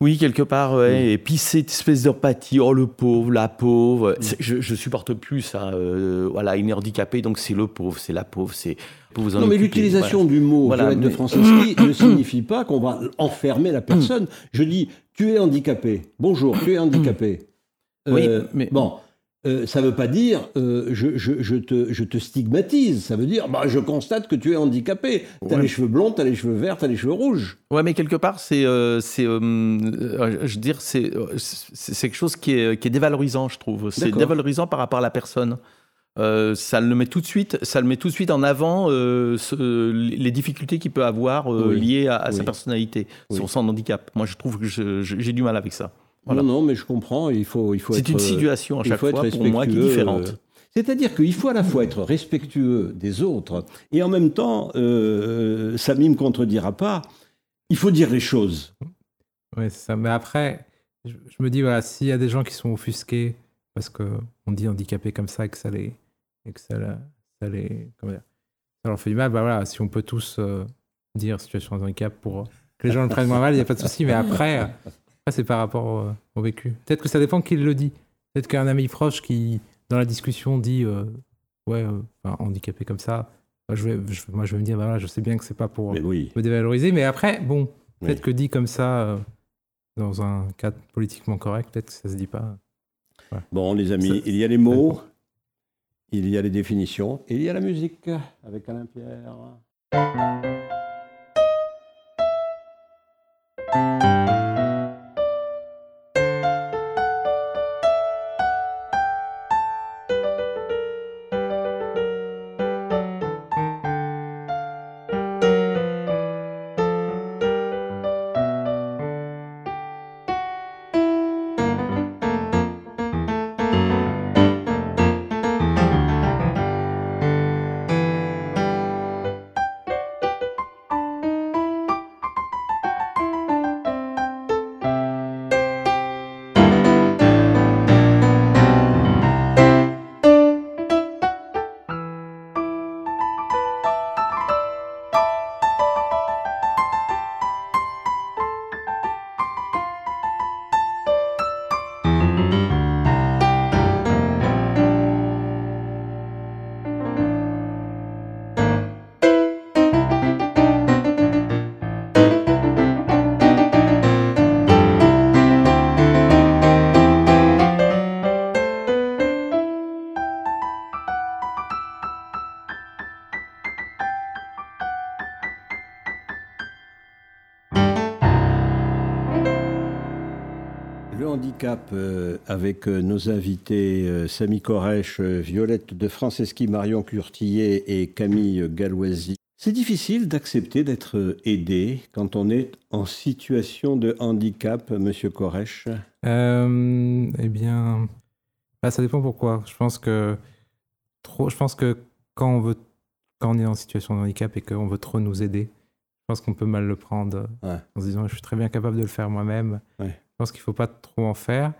Oui, quelque part, ouais. Et puis cette espèce d'empathie, oh le pauvre, la pauvre. Je, je supporte plus ça. Euh, voilà, il est handicapé, donc c'est le pauvre, c'est la pauvre, c'est. Vous non, mais l'utilisation du mot voilà, de Franceschi ne signifie pas qu'on va enfermer la personne. Je dis, tu es handicapé. Bonjour, tu es handicapé. oui, euh, mais bon. euh, ça ne veut pas dire euh, je, je, te, je, te, stigmatise. Ça veut dire bah, je constate que tu es handicapé. Tu as les cheveux blonds, tu as les cheveux verts, tu as les cheveux rouges. Ouais, mais quelque part, c'est, euh, je veux dire, c'est, c'est quelque chose qui est, qui est dévalorisant, je trouve. C'est dévalorisant par rapport à la personne. Ça le met tout de suite, ça le met tout de suite en avant les difficultés qu'il peut avoir liées à, sa personnalité, son, son handicap. Moi, je trouve que j'ai du mal avec ça. Non, non, mais je comprends. Il faut, il faut C'est une situation à chaque fois pour moi qui est différente. Euh, c'est-à-dire qu'il faut à la fois être respectueux des autres et en même temps, euh, Samy ne me contredira pas, il faut dire les choses. Oui, c'est ça. Mais après, je, me dis, voilà, s'il y a des gens qui sont offusqués parce qu'on dit handicapés comme ça et que ça les. Et que ça, ça les comment dire, ça leur fait du mal, bah voilà, si on peut tous euh, dire situation de handicap pour que les gens le prennent moins mal, il n'y a pas de souci. Mais après, c'est par rapport euh, au, vécu. Peut-être que ça dépend qui le dit. Peut-être qu'un ami proche qui, dans la discussion, dit euh, Ouais, euh, handicapé comme ça. Moi je, vais, moi, je vais me dire bah, Je sais bien que c'est pas pour me dévaloriser. Mais après, bon, peut-être que dit comme ça, dans un cadre politiquement correct, peut-être que ça se dit pas. Bon, les amis, il y a les mots, il y a les définitions, et il y a la musique avec Alain Pierre. Euh, avec euh, nos invités euh, Samy Koresh, Violette de Franceschi, Marion Curtillet et Camille Galoisi. C'est difficile d'accepter d'être aidé quand on est en situation de handicap, Monsieur Koresh Eh bien, bah, ça dépend pourquoi. Je pense que trop. Je pense que quand on veut, quand on est en situation de handicap et qu'on veut trop nous aider, je pense qu'on peut mal le prendre en se disant je suis très bien capable de le faire moi-même. Pense qu'il ne faut pas trop en faire.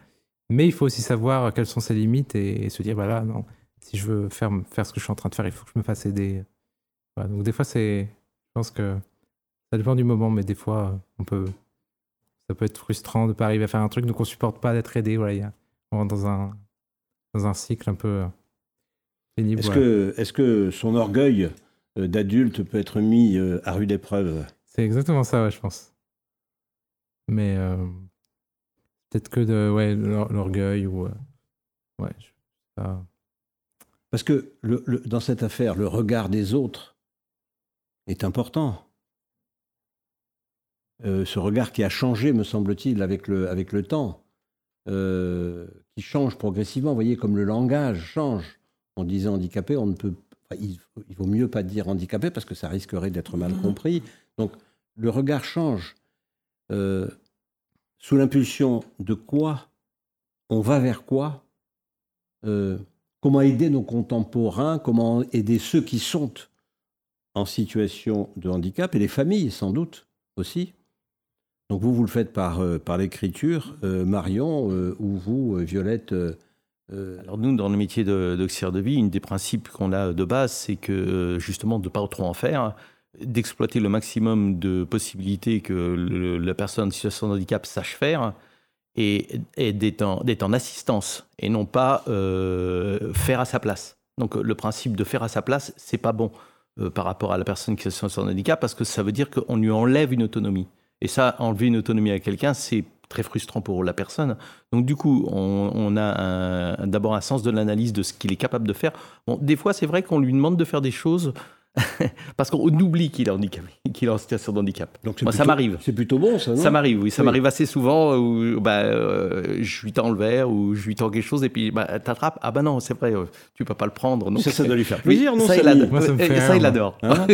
Mais il faut aussi savoir quelles sont ses limites et, se dire, voilà, non, si je veux faire, faire ce que je suis en train de faire, il faut que je me fasse aider. donc des fois, c'est, je pense que ça dépend du moment, mais des fois, on peut, ça peut être frustrant de ne pas arriver à faire un truc, donc on ne supporte pas d'être aidé. Voilà, on rentre dans un, dans un cycle un peu pénible. Est-ce que, est que son orgueil euh, d'adulte peut être mis euh, à rude épreuve? C'est exactement ça, je pense. Mais euh, Peut-être que de ouais, l'orgueil ou. Euh, ouais, Parce que le, dans cette affaire, le regard des autres est important. Euh, ce regard qui a changé, me semble-t-il, avec le, avec le temps, euh, qui change progressivement. Vous voyez, comme le langage change. On disait handicapé, on ne peut. il, il, vaut mieux pas dire handicapé parce que ça risquerait d'être mal mmh. compris. Donc, le regard change. Euh, sous l'impulsion de quoi On va vers quoi euh, Comment aider nos contemporains Comment aider ceux qui sont en situation de handicap et les familles sans doute aussi. Donc vous, vous le faites par, euh, par l'écriture, euh, Marion, ou vous, Violette Alors nous, dans le métier d'auxiliaire de, de, vie, une des principes qu'on a de base, c'est que justement de ne pas trop en faire, d'exploiter le maximum de possibilités que la personne en situation de handicap sache faire et, d'être en, assistance et non pas euh, faire à sa place. Donc le principe de faire à sa place, c'est pas bon euh, par rapport à la personne qui est en situation de handicap parce que ça veut dire qu'on lui enlève une autonomie. Et ça, enlever une autonomie à quelqu'un, c'est très frustrant pour la personne. Donc du coup, on, a d'abord un sens de l'analyse de ce qu'il est capable de faire. Des fois, c'est vrai qu'on lui demande de faire des choses Parce qu'on oublie qu'il est handicapé, qu'il est en situation de handicap. Donc Moi, ça m'arrive. C'est plutôt bon, ça, non? Ça m'arrive, oui. Ça m'arrive assez souvent où bah, euh, je lui tends le verre ou je lui tends quelque chose et puis bah, t'attrapes. Ah bah non, c'est vrai, euh, tu peux pas le prendre. Donc... Ça, ça doit lui faire plaisir, non ça, il adore. Moi, ça, me fait ça, il adore. Hein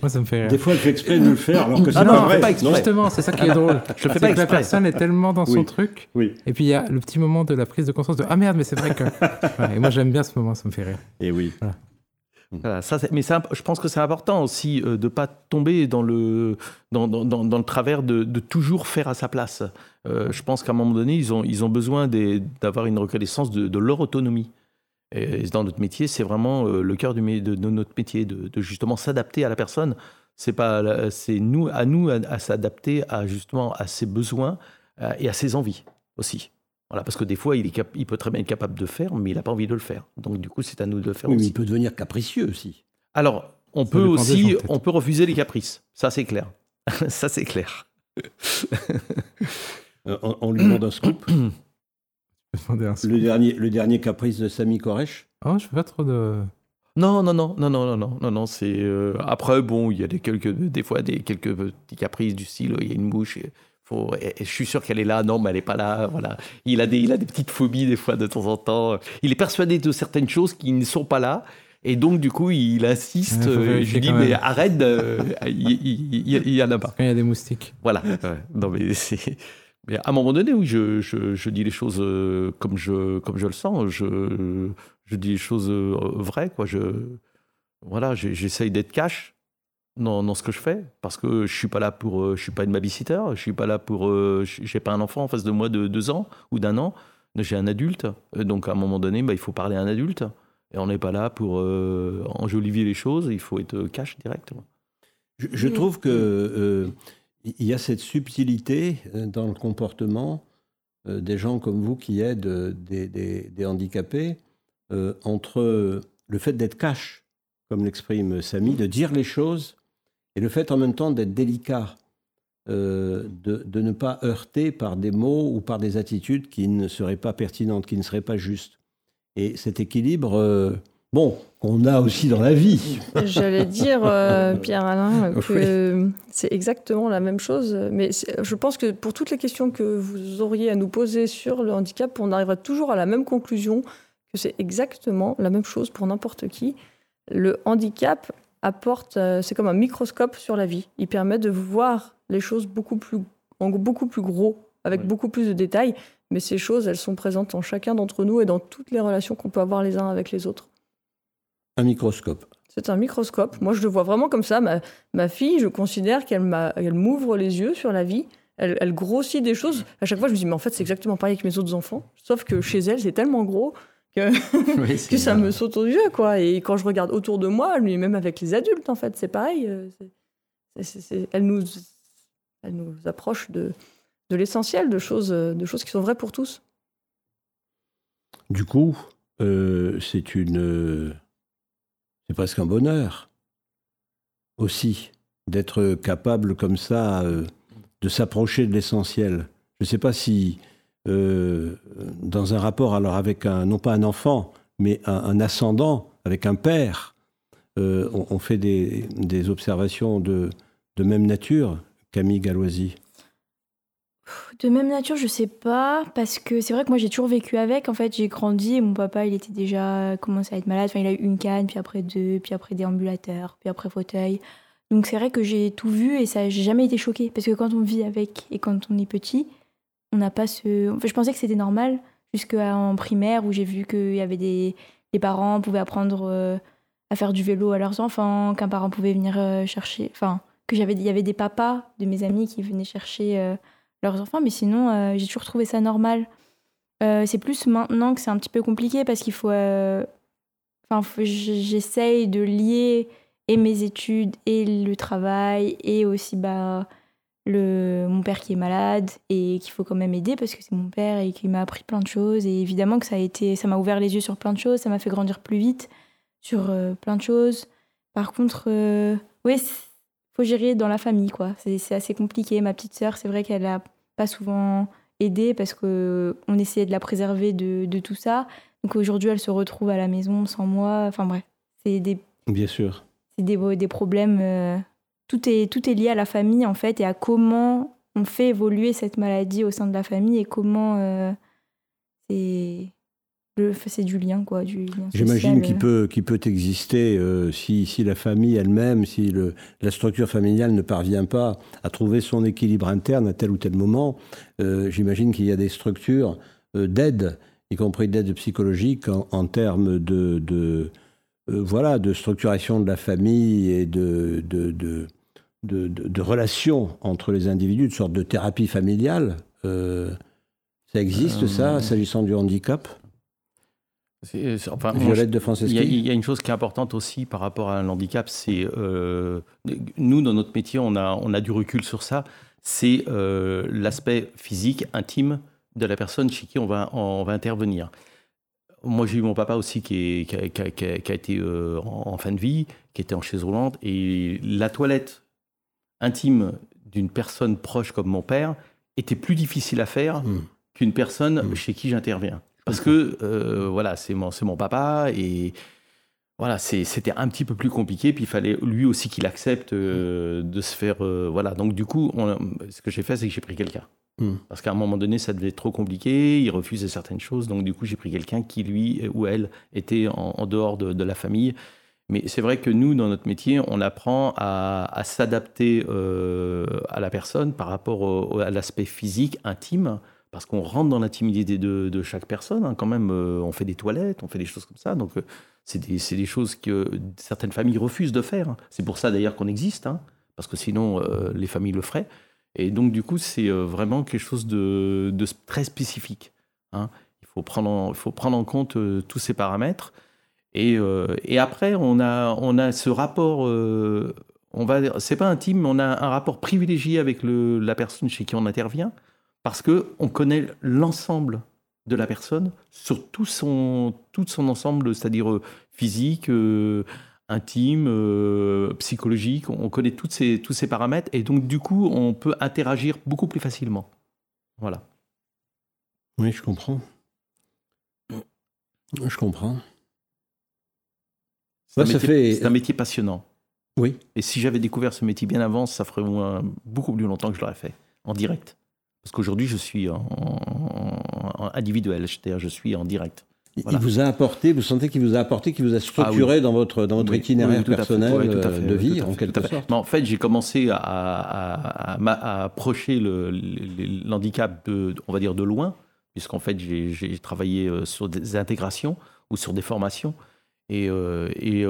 moi, ça me fait rire. Des fois, elle fait exprès de le faire alors que c'est ah pas non, vrai. Pas Justement, c'est ça qui est drôle. Je le fais pas exprès. La personne est tellement dans son truc. Oui. Et puis, il y a le petit moment de la prise de conscience de Ah merde, mais c'est vrai que. Et moi, j'aime bien ce moment, ça me fait rire. Et oui. Voilà, ça, mais ça, je pense que c'est important aussi euh, de ne pas tomber dans le, dans, dans, dans le travers de, de, toujours faire à sa place. Euh, je pense qu'à un moment donné, ils ont, ils ont besoin d'avoir une reconnaissance de, de, leur autonomie. Et dans notre métier, c'est vraiment euh, le cœur du, de, notre métier, de, justement s'adapter à la personne. C'est pas, c'est nous, à nous à, à s'adapter à justement à ses besoins et à ses envies aussi. Voilà, parce que des fois, il, est il peut très bien être capable de faire, mais il n'a pas envie de le faire. Donc, du coup, c'est à nous de le faire oui, aussi. Mais il peut devenir capricieux aussi. Alors, on peut aussi, on peut refuser les caprices. Ça, c'est clair. Ça, c'est clair. Euh, on, lui demande un scoop. le, dernier, le dernier caprice de Samy Koresh? Oh, je fais pas trop de. Non, non, non, non, non, non, non, non, c'est euh, après bon, il y a des quelques, des fois des quelques petits caprices du style, il y a une mouche, et je suis sûr qu'elle est là, non, mais elle n'est pas là. Voilà. Il a, des, il a des petites phobies des fois de temps en temps. Il est persuadé de certaines choses qui ne sont pas là. Et donc, du coup, il insiste. Euh, je lui dis, mais arrête, euh, il, y en a pas. il y a des moustiques. Voilà. non, mais c'est. Mais à un moment donné, oui, je, je, je, dis les choses euh, comme je, comme je le sens. Je, je dis les choses vraies, quoi. Je, voilà, j'essaye d'être cash dans, ce que je fais parce que je suis pas là pour euh, je suis pas une babysitter je suis pas là pour euh, j'ai pas un enfant en face de moi de deux ans ou d'un an j'ai un adulte. Donc à un moment donné bah, il faut parler à un adulte. Et on n'est pas là pour euh, enjoliver les choses il faut être cash direct je, trouve que il y a cette subtilité dans le comportement des gens comme vous qui aident des, des handicapés entre le fait d'être cash comme l'exprime Samy, de dire les choses et le fait en même temps d'être délicat, euh, de, de, ne pas heurter par des mots ou par des attitudes qui ne seraient pas pertinentes, qui ne seraient pas justes. Et cet équilibre, euh, bon, on a aussi dans la vie. J'allais dire, euh, Pierre-Alain, que c'est exactement la même chose. Mais je pense que pour toutes les questions que vous auriez à nous poser sur le handicap, on arrivera toujours à la même conclusion, que c'est exactement la même chose pour n'importe qui. Le handicap apporte, euh, c'est comme un microscope sur la vie. Il permet de voir les choses beaucoup plus, en beaucoup plus gros, avec beaucoup plus de détails. Mais ces choses, elles sont présentes en chacun d'entre nous et dans toutes les relations qu'on peut avoir les uns avec les autres. Un microscope. C'est un microscope. Moi, je le vois vraiment comme ça. Ma, ma fille, je considère qu'elle m'ouvre les yeux sur la vie. Elle, elle, grossit des choses. À chaque fois, je me dis, mais en fait, c'est exactement pareil avec mes autres enfants. Sauf que chez elle, c'est tellement gros que, que ça me saute aux yeux, quoi. Et quand je regarde autour de moi, même avec les adultes, en fait, c'est pareil. Euh, elle, nous, elle nous approche de, de l'essentiel, de choses, de choses qui sont vraies pour tous. Du coup, euh, c'est une, c'est presque un bonheur aussi d'être capable comme ça euh, de s'approcher de l'essentiel. Je ne sais pas si euh, dans un rapport alors avec un, non pas un enfant, mais un, ascendant, avec un père, euh, on, fait des, des observations de, même nature, Camille Galloisy De même nature, je sais pas, parce que c'est vrai que moi j'ai toujours vécu avec. En fait, j'ai grandi et mon papa, il était déjà commencé à être malade. Enfin, il a eu une canne, puis après deux, puis après déambulateur, puis après fauteuil. Donc c'est vrai que j'ai tout vu et ça, j'ai jamais été choquée. Parce que quand on vit avec et quand on est petit, on n'a pas ce. Je pensais que c'était normal jusqu'en primaire où j'ai vu qu'il y avait des les parents pouvaient apprendre euh, à faire du vélo à leurs enfants, qu'un parent pouvait venir euh, chercher. Enfin, que j'avais il y avait des papas de mes amis qui venaient chercher euh, leurs enfants, mais sinon j'ai toujours trouvé ça normal. c'est plus maintenant que c'est un petit peu compliqué parce qu'il faut. Enfin, j'essaye de lier et mes études et le travail et aussi bah le, mon père qui est malade et qu'il faut quand même aider parce que c'est mon père et qui m'a appris plein de choses. Et évidemment que ça a été, ça m'a ouvert les yeux sur plein de choses, ça m'a fait grandir plus vite sur euh, plein de choses. Par contre, euh, oui, faut gérer dans la famille, quoi. C'est assez compliqué. Ma petite sœur, c'est vrai qu'elle a pas souvent aidée parce qu'on essayait de la préserver de, de tout ça. Donc aujourd'hui, elle se retrouve à la maison sans moi. Enfin bref, c'est des. Bien sûr. C'est des, des problèmes. Tout, est, tout est lié à la famille en fait et à comment on fait évoluer cette maladie au sein de la famille et comment c'est c'est du lien, quoi. J'imagine qu'il peut, qu'il peut exister euh, si, si, la famille elle-même, si le, la structure familiale ne parvient pas à trouver son équilibre interne à tel ou tel moment. Euh, j'imagine qu'il y a des structures euh, d'aide, y compris d'aide psychologique, en, termes de, de voilà, de structuration de la famille et de, de, de, de, relations entre les individus, de sorte de thérapie familiale. ça existe, ça, s'agissant du handicap? Enfin, Violette de Franceschi. Il y, a une chose qui est importante aussi par rapport à l'handicap, c'est euh, nous dans notre métier, on a, on a du recul sur ça. C'est euh, l'aspect physique, intime de la personne chez qui on va, on va intervenir. Moi, j'ai eu mon papa aussi qui, qui, a, qui, a, été euh, en, fin de vie, qui était en chaise roulante, et la toilette intime d'une personne proche comme mon père était plus difficile à faire hmm. qu'une personne hmm. chez qui j'interviens. Parce que, euh, voilà, c'est mon, mon papa et voilà, c'était un petit peu plus compliqué. Puis il fallait lui aussi qu'il accepte euh, de se faire. Euh, voilà, donc du coup, ce que j'ai fait, c'est que j'ai pris quelqu'un. Hmm. Parce qu'à un moment donné, ça devait être trop compliqué, il refusait certaines choses. Donc du coup, j'ai pris quelqu'un qui, lui ou elle, était en, dehors de, la famille. Mais c'est vrai que nous, dans notre métier, on apprend à, s'adapter à la personne par rapport à l'aspect physique, intime parce qu'on rentre dans l'intimité de, chaque personne. Hein, quand même, euh, on fait des toilettes, on fait des choses comme ça. Donc, euh, c'est des, choses que certaines familles refusent de faire. Hein. C'est pour ça d'ailleurs qu'on existe, hein, parce que sinon, euh, les familles le feraient. Et donc, du coup, c'est vraiment quelque chose de, très spécifique. Il faut prendre en compte tous ces paramètres. Et, et, après, on a, on a ce rapport on va c'est pas intime, mais on a un rapport privilégié avec le, la personne chez qui on intervient parce qu'on connaît l'ensemble de la personne sur tout son, tout son ensemble, c'est-à-dire euh, physique, euh, intime, euh, psychologique. On connaît toutes ces, tous ces paramètres et donc du coup, on peut interagir beaucoup plus facilement. Voilà. Oui, je comprends. Je comprends. C'est un, un, métier passionnant. Oui. Et si j'avais découvert ce métier bien avant, ça ferait beaucoup plus longtemps que je l'aurais fait, en direct. Parce qu'aujourd'hui, je suis en, individuel, c'est-à-dire je suis en direct. Il vous a apporté, vous sentez qu'il vous a apporté, qu'il vous a structuré ah dans votre, dans votre itinéraire personnel de vie, en quelque sorte En fait, j'ai commencé à, à, approcher l'handicap, de, on va dire, de loin, puisqu'en fait, j'ai travaillé euh, sur des intégrations ou sur des formations. Et, euh, et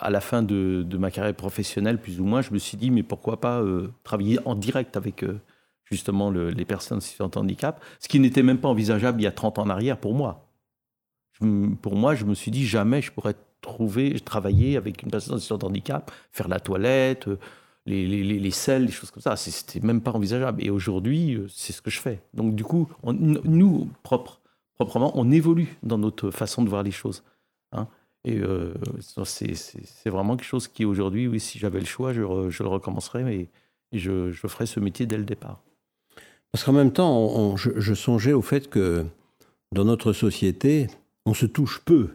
à la fin de, ma carrière professionnelle, plus ou moins, je me suis dit, mais pourquoi pas travailler en direct avec justement les personnes de handicap, ce qui n'était même pas envisageable il y a 30 ans en arrière pour moi. pour moi, je me suis dit jamais je pourrais trouver, travailler avec une personne de handicap, faire la toilette, euh, les, les, les, selles, les choses comme ça. C'était même pas envisageable. Et aujourd'hui, euh, c'est ce que je fais. Donc du coup, nous, propre, proprement, on évolue dans notre façon de voir les choses. Et euh, c'est vraiment quelque chose qui aujourd'hui, oui, si j'avais le choix, je, je, le recommencerais, mais je, je ferais ce métier dès le départ. Parce qu'en même temps, je, songeais au fait que dans notre société, on se touche peu.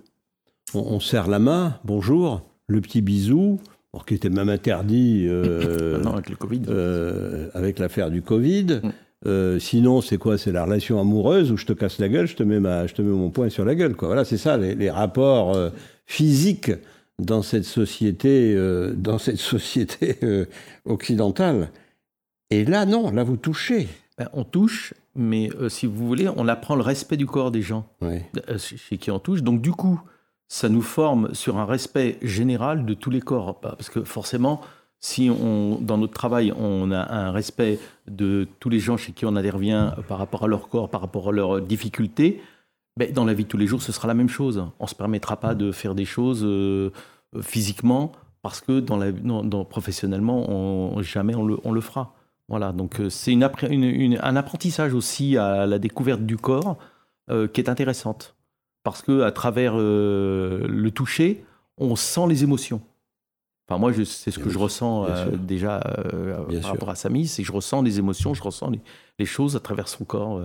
On, serre la main, bonjour, le petit bisou, qui était même interdit euh, avec le Covid. Euh, avec l'affaire du Covid. Mm. Euh, sinon, c'est quoi? C'est la relation amoureuse où je te casse la gueule, je te mets, ma, je te mets mon poing sur la gueule. Quoi. Voilà, c'est ça, les, les rapports physiques dans cette société, dans cette société occidentale. Et là, non, là, vous touchez. Ben, on touche, mais euh, si vous voulez, on apprend le respect du corps des gens euh, chez qui on touche. Donc du coup, ça nous forme sur un respect général de tous les corps. Parce que forcément, si on, dans notre travail, on a un respect de tous les gens chez qui on intervient par rapport à leur corps, par rapport à leurs difficultés, ben, dans la vie de tous les jours, ce sera la même chose. On ne se permettra pas de faire des choses euh, physiquement parce que dans la, professionnellement, on, jamais on le, on le fera. Voilà, donc euh, c'est une, un apprentissage aussi à la découverte du corps euh, qui est intéressante. Parce que à travers euh, le toucher, on sent les émotions. Enfin, moi, c'est ce que je ressens déjà par rapport à Samy, c'est que je ressens les émotions, je ressens les, choses à travers son corps.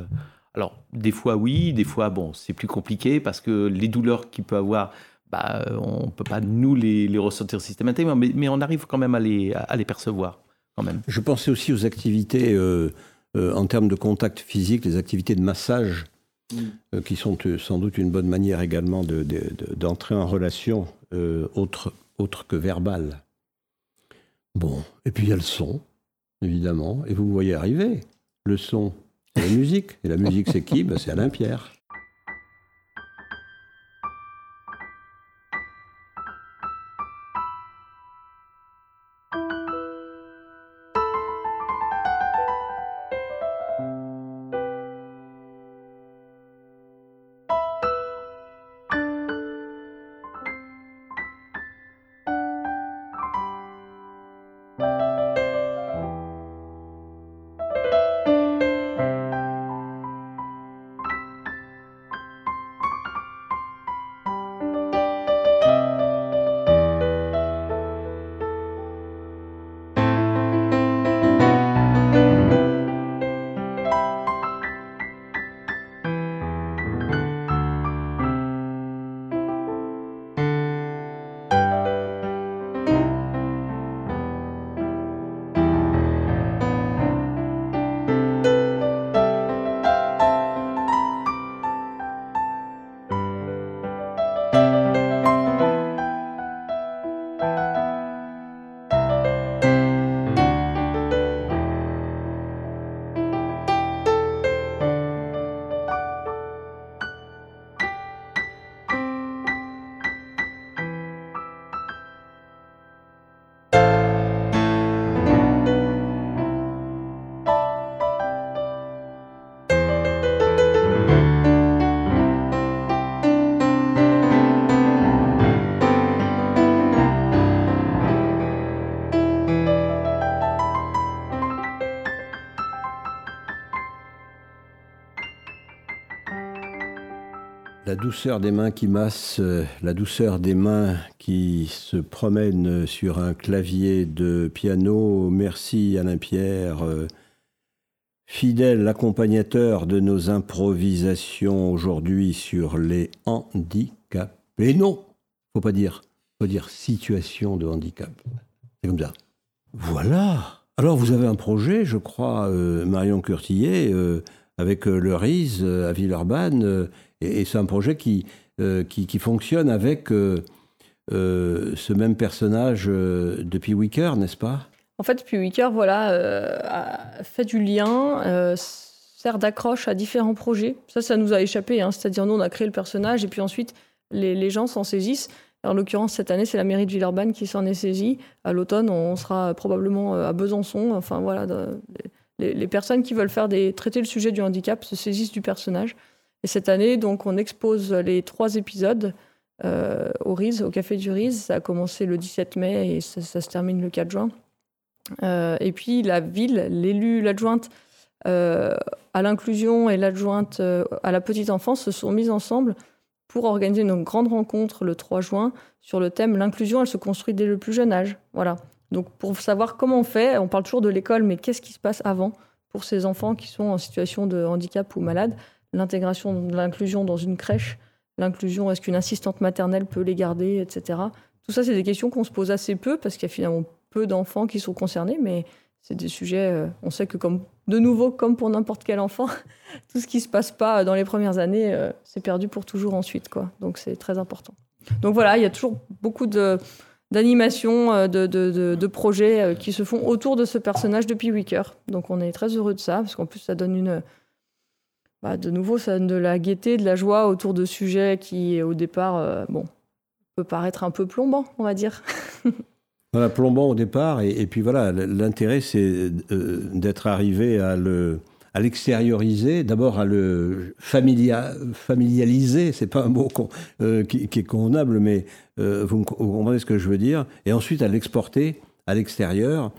Alors, des fois, oui, des fois, bon, c'est plus compliqué parce que les douleurs qu'il peut avoir, bah, on ne peut pas nous les, ressentir systématiquement, mais, mais, on arrive quand même à les, à les percevoir. Quand même. Je pensais aussi aux activités euh, euh, en termes de contact physique, les activités de massage, mm. euh, qui sont sans doute une bonne manière également d'entrer de, en relation autre, autre que verbale. Bon, et puis il y a le son, évidemment, et vous voyez arriver. Le son, la musique. Et la musique, c'est qui? Ben, C'est Alain Pierre. Douceur des mains qui massent, euh, la douceur des mains qui se promènent sur un clavier de piano. Merci Alain Pierre, euh, fidèle accompagnateur de nos improvisations aujourd'hui sur les handicaps. Et non, faut pas dire, faut dire situation de handicap. C'est comme ça. Voilà. Alors vous avez un projet, je crois, euh, Marion Curtillet, avec le RIS à Villeurbanne et, c'est un projet qui, euh, qui, fonctionne avec euh, euh, ce même personnage depuis Wicker, n'est-ce pas? En fait, depuis Wicker, voilà, fait du lien, sert d'accroche à différents projets. Ça, ça nous a échappé. Hein. C'est-à-dire, nous, on a créé le personnage et puis ensuite, les, les gens s'en saisissent. En l'occurrence, cette année, c'est la mairie de Villeurbanne qui s'en est saisie. À l'automne, on sera probablement à Besançon. Enfin, voilà, les, personnes qui veulent faire des, traiter le sujet du handicap se saisissent du personnage. Et cette année, donc, on expose les trois épisodes euh, au au Café du RIS. Ça a commencé le 17 mai et ça, se termine le 4 juin. Euh, et puis la ville, l'élu, l'adjointe euh, à l'inclusion et l'adjointe à la petite enfance se sont mises ensemble pour organiser une grande rencontre le 3 juin sur le thème l'inclusion, elle se construit dès le plus jeune âge. Voilà. Donc pour savoir comment on fait, on parle toujours de l'école, mais qu'est-ce qui se passe avant pour ces enfants qui sont en situation de handicap ou malade? L'intégration l'inclusion dans une crèche, l'inclusion, est-ce qu'une assistante maternelle peut les garder, etc. Tout ça, c'est des questions qu'on se pose assez peu parce qu'il y a finalement peu d'enfants qui sont concernés, mais c'est des sujets, euh, on sait que comme de nouveau, comme pour n'importe quel enfant, tout ce qui se passe pas dans les premières années, euh, c'est perdu pour toujours ensuite, quoi. Donc c'est très important. Donc voilà, il y a toujours beaucoup de d'animations, euh, de, de, projets qui se font autour de ce personnage depuis Wicker. Donc on est très heureux de ça, parce qu'en plus ça donne une, bah, de nouveau, ça donne de la gaieté, de la joie autour de sujets qui, au départ, euh, bon, peut paraître un peu plombant, on va dire. voilà, plombant au départ, et, puis voilà, l'intérêt, c'est euh, d'être arrivé à le à l'extérioriser, d'abord à le familia, familialiser, c'est pas un mot euh, qui, est convenable, mais vous, comprenez ce que je veux dire, et ensuite à l'exporter à l'extérieur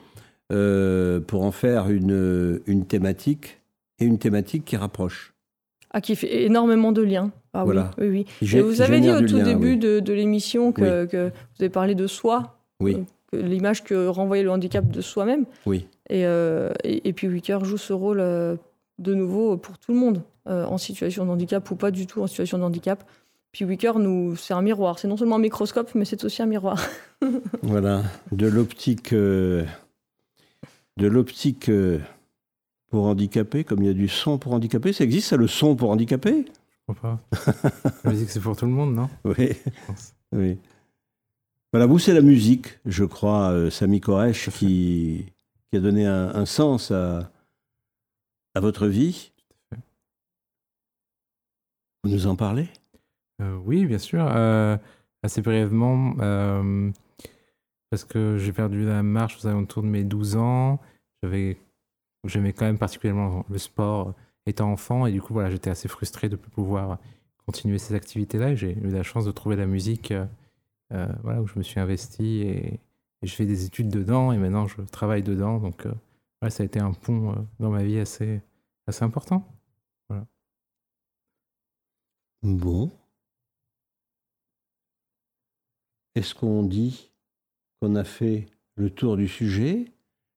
pour en faire une, une thématique et une thématique qui rapproche. Ah, qui fait énormément de liens. Ah oui, oui, oui. Et vous avez dit au tout début de, l'émission que, vous avez parlé de soi. Oui. l'image que renvoyait le handicap de soi-même. Oui. Et, et, puis Wicker joue ce rôle de nouveau pour tout le monde, en situation de handicap ou pas du tout en situation de handicap. Puis Wicker, nous, c'est un miroir. C'est non seulement un microscope, mais c'est aussi un miroir. voilà, de l'optique, de l'optique pour handicapés, comme il y a du son pour handicapés. Ça existe, ça, le son pour handicapés Je crois pas. la musique, c'est pour tout le monde, non? Oui. oui. Voilà, vous, c'est la musique, je crois, euh, Samy Koresh, qui, qui, a donné un, sens à, à, votre vie. Vous nous en parlez? Euh, Oui, bien sûr. Euh, assez brièvement, parce que j'ai perdu la marche aux alentours de mes 12 ans. J'avais J'aimais quand même particulièrement le sport euh, étant enfant et du coup voilà j'étais assez frustré de ne plus pouvoir continuer ces activités-là. J'ai eu la chance de trouver la musique euh, euh, voilà, où je me suis investi et, je fais des études dedans et maintenant je travaille dedans. Donc ça a été un pont dans ma vie assez, important. Bon. Est-ce qu'on dit qu'on a fait le tour du sujet?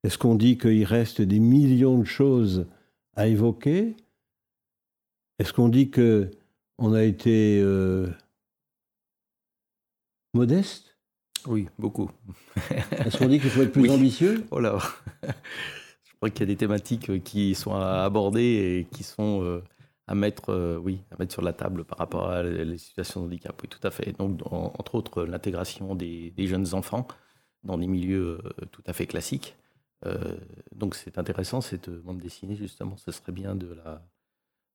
Est-ce qu'on dit qu'il reste des millions de choses à évoquer? Est-ce qu'on dit que on a été euh, modeste? Oui, beaucoup. Est-ce qu'on dit qu'il faut être plus ambitieux? Oh là Je crois qu'il y a des thématiques qui sont à aborder et qui sont euh, à mettre, euh, oui, à mettre sur la table par rapport à les situations de handicap. Oui, tout à fait. Donc, entre autres, l'intégration des, jeunes enfants dans des milieux tout à fait classiques. Euh, donc c'est intéressant cette bande dessinée justement. Ce serait bien de la,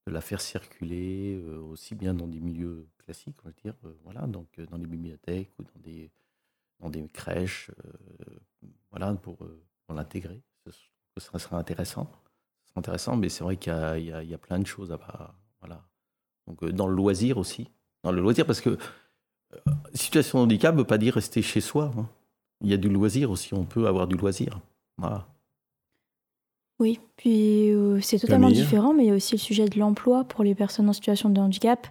de la faire circuler euh, aussi bien dans des milieux classiques, on va dire, euh, voilà, donc dans les bibliothèques ou dans des, dans des crèches, voilà, pour, pour l'intégrer. Ce serait intéressant. Ce serait intéressant, mais c'est vrai qu'il y, y, y a, plein de choses à voilà. Donc dans le loisir aussi, dans le loisir parce que situation de handicap ne veut pas dire rester chez soi. Hein. Il y a du loisir aussi, on peut avoir du loisir. Oui, puis euh, c'est totalement différent, mais il y a aussi le sujet de l'emploi pour les personnes en situation de handicap.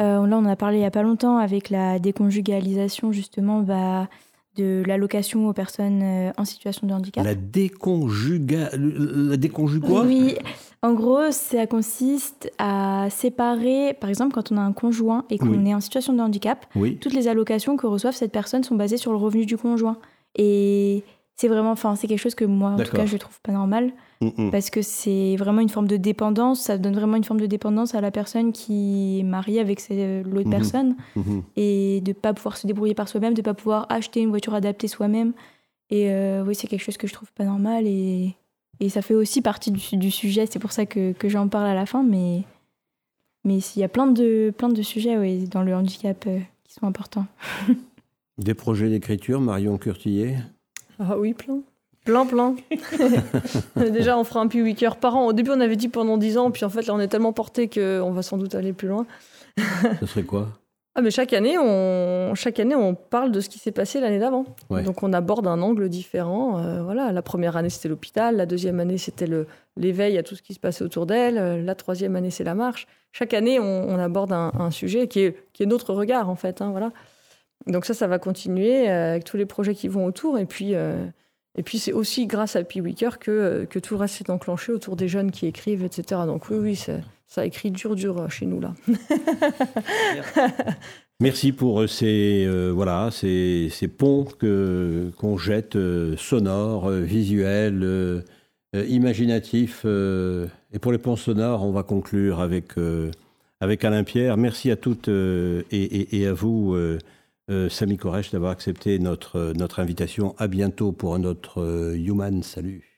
Euh, là, on en a parlé il n'y a pas longtemps avec la déconjugalisation justement bah, de l'allocation aux personnes euh, en situation de handicap. La déconjuga... La Oui, en gros, ça consiste à séparer, par exemple, quand on a un conjoint et qu'on est en situation de handicap, toutes les allocations que reçoivent cette personne sont basées sur le revenu du conjoint. Et c'est vraiment, enfin, c'est quelque chose que moi, en tout cas, je trouve pas normal. Mm, mm. Parce que c'est vraiment une forme de dépendance. Ça donne vraiment une forme de dépendance à la personne qui est mariée avec l'autre mm-hmm. personne. Mm-hmm. Et de pas pouvoir se débrouiller par soi-même, de pas pouvoir acheter une voiture adaptée soi-même. Et euh, oui, c'est quelque chose que je trouve pas normal. Et, et ça fait aussi partie du, du sujet. C'est pour ça que, que j'en parle à la fin. Mais mais il y a plein de, plein de sujets oui, dans le handicap euh, qui sont importants. Des projets d'écriture, Marion Curtillet ah oui, plein. Plein, plein. Déjà, on fera un Pee Weeker par an. Au début, on avait dit pendant 10 ans, puis en fait, là, on est tellement porté qu'on va sans doute aller plus loin. Ce serait quoi? Ah mais chaque année, on, chaque année, on parle de ce qui s'est passé l'année d'avant. Donc on aborde un angle différent. Euh, voilà, la première année c'était l'hôpital, la deuxième année c'était l'éveil à tout ce qui se passait autour d'elle, euh, la troisième année c'est la marche. Chaque année, on, aborde un, sujet qui est, qui est notre regard en fait. Hein, voilà. Donc ça, ça va continuer euh, avec tous les projets qui vont autour. Et puis, euh, et puis c'est aussi grâce à que, euh, que tout le reste s'est enclenché autour des jeunes qui écrivent, etc. Donc oui, oui, ça écrit dur, dur chez nous là. Merci pour ces, voilà, ces, ces ponts qu'on jette, sonores, visuels, imaginatifs. et pour les ponts sonores, on va conclure avec, avec Alain Pierre. Merci à toutes et, à vous. Euh, Samy Koresh d'avoir accepté notre, notre invitation. À bientôt pour un autre euh, Human. Salut.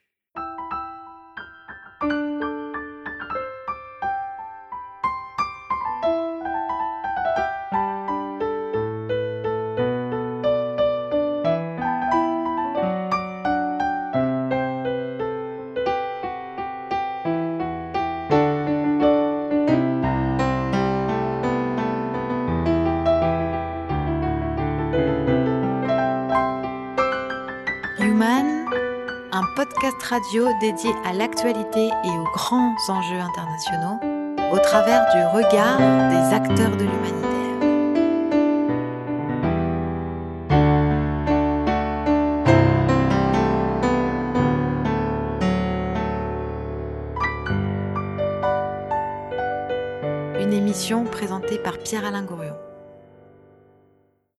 radio dédiée à l'actualité et aux grands enjeux internationaux au travers du regard des acteurs de l'humanité. Une émission présentée par Pierre-Alain Gourion.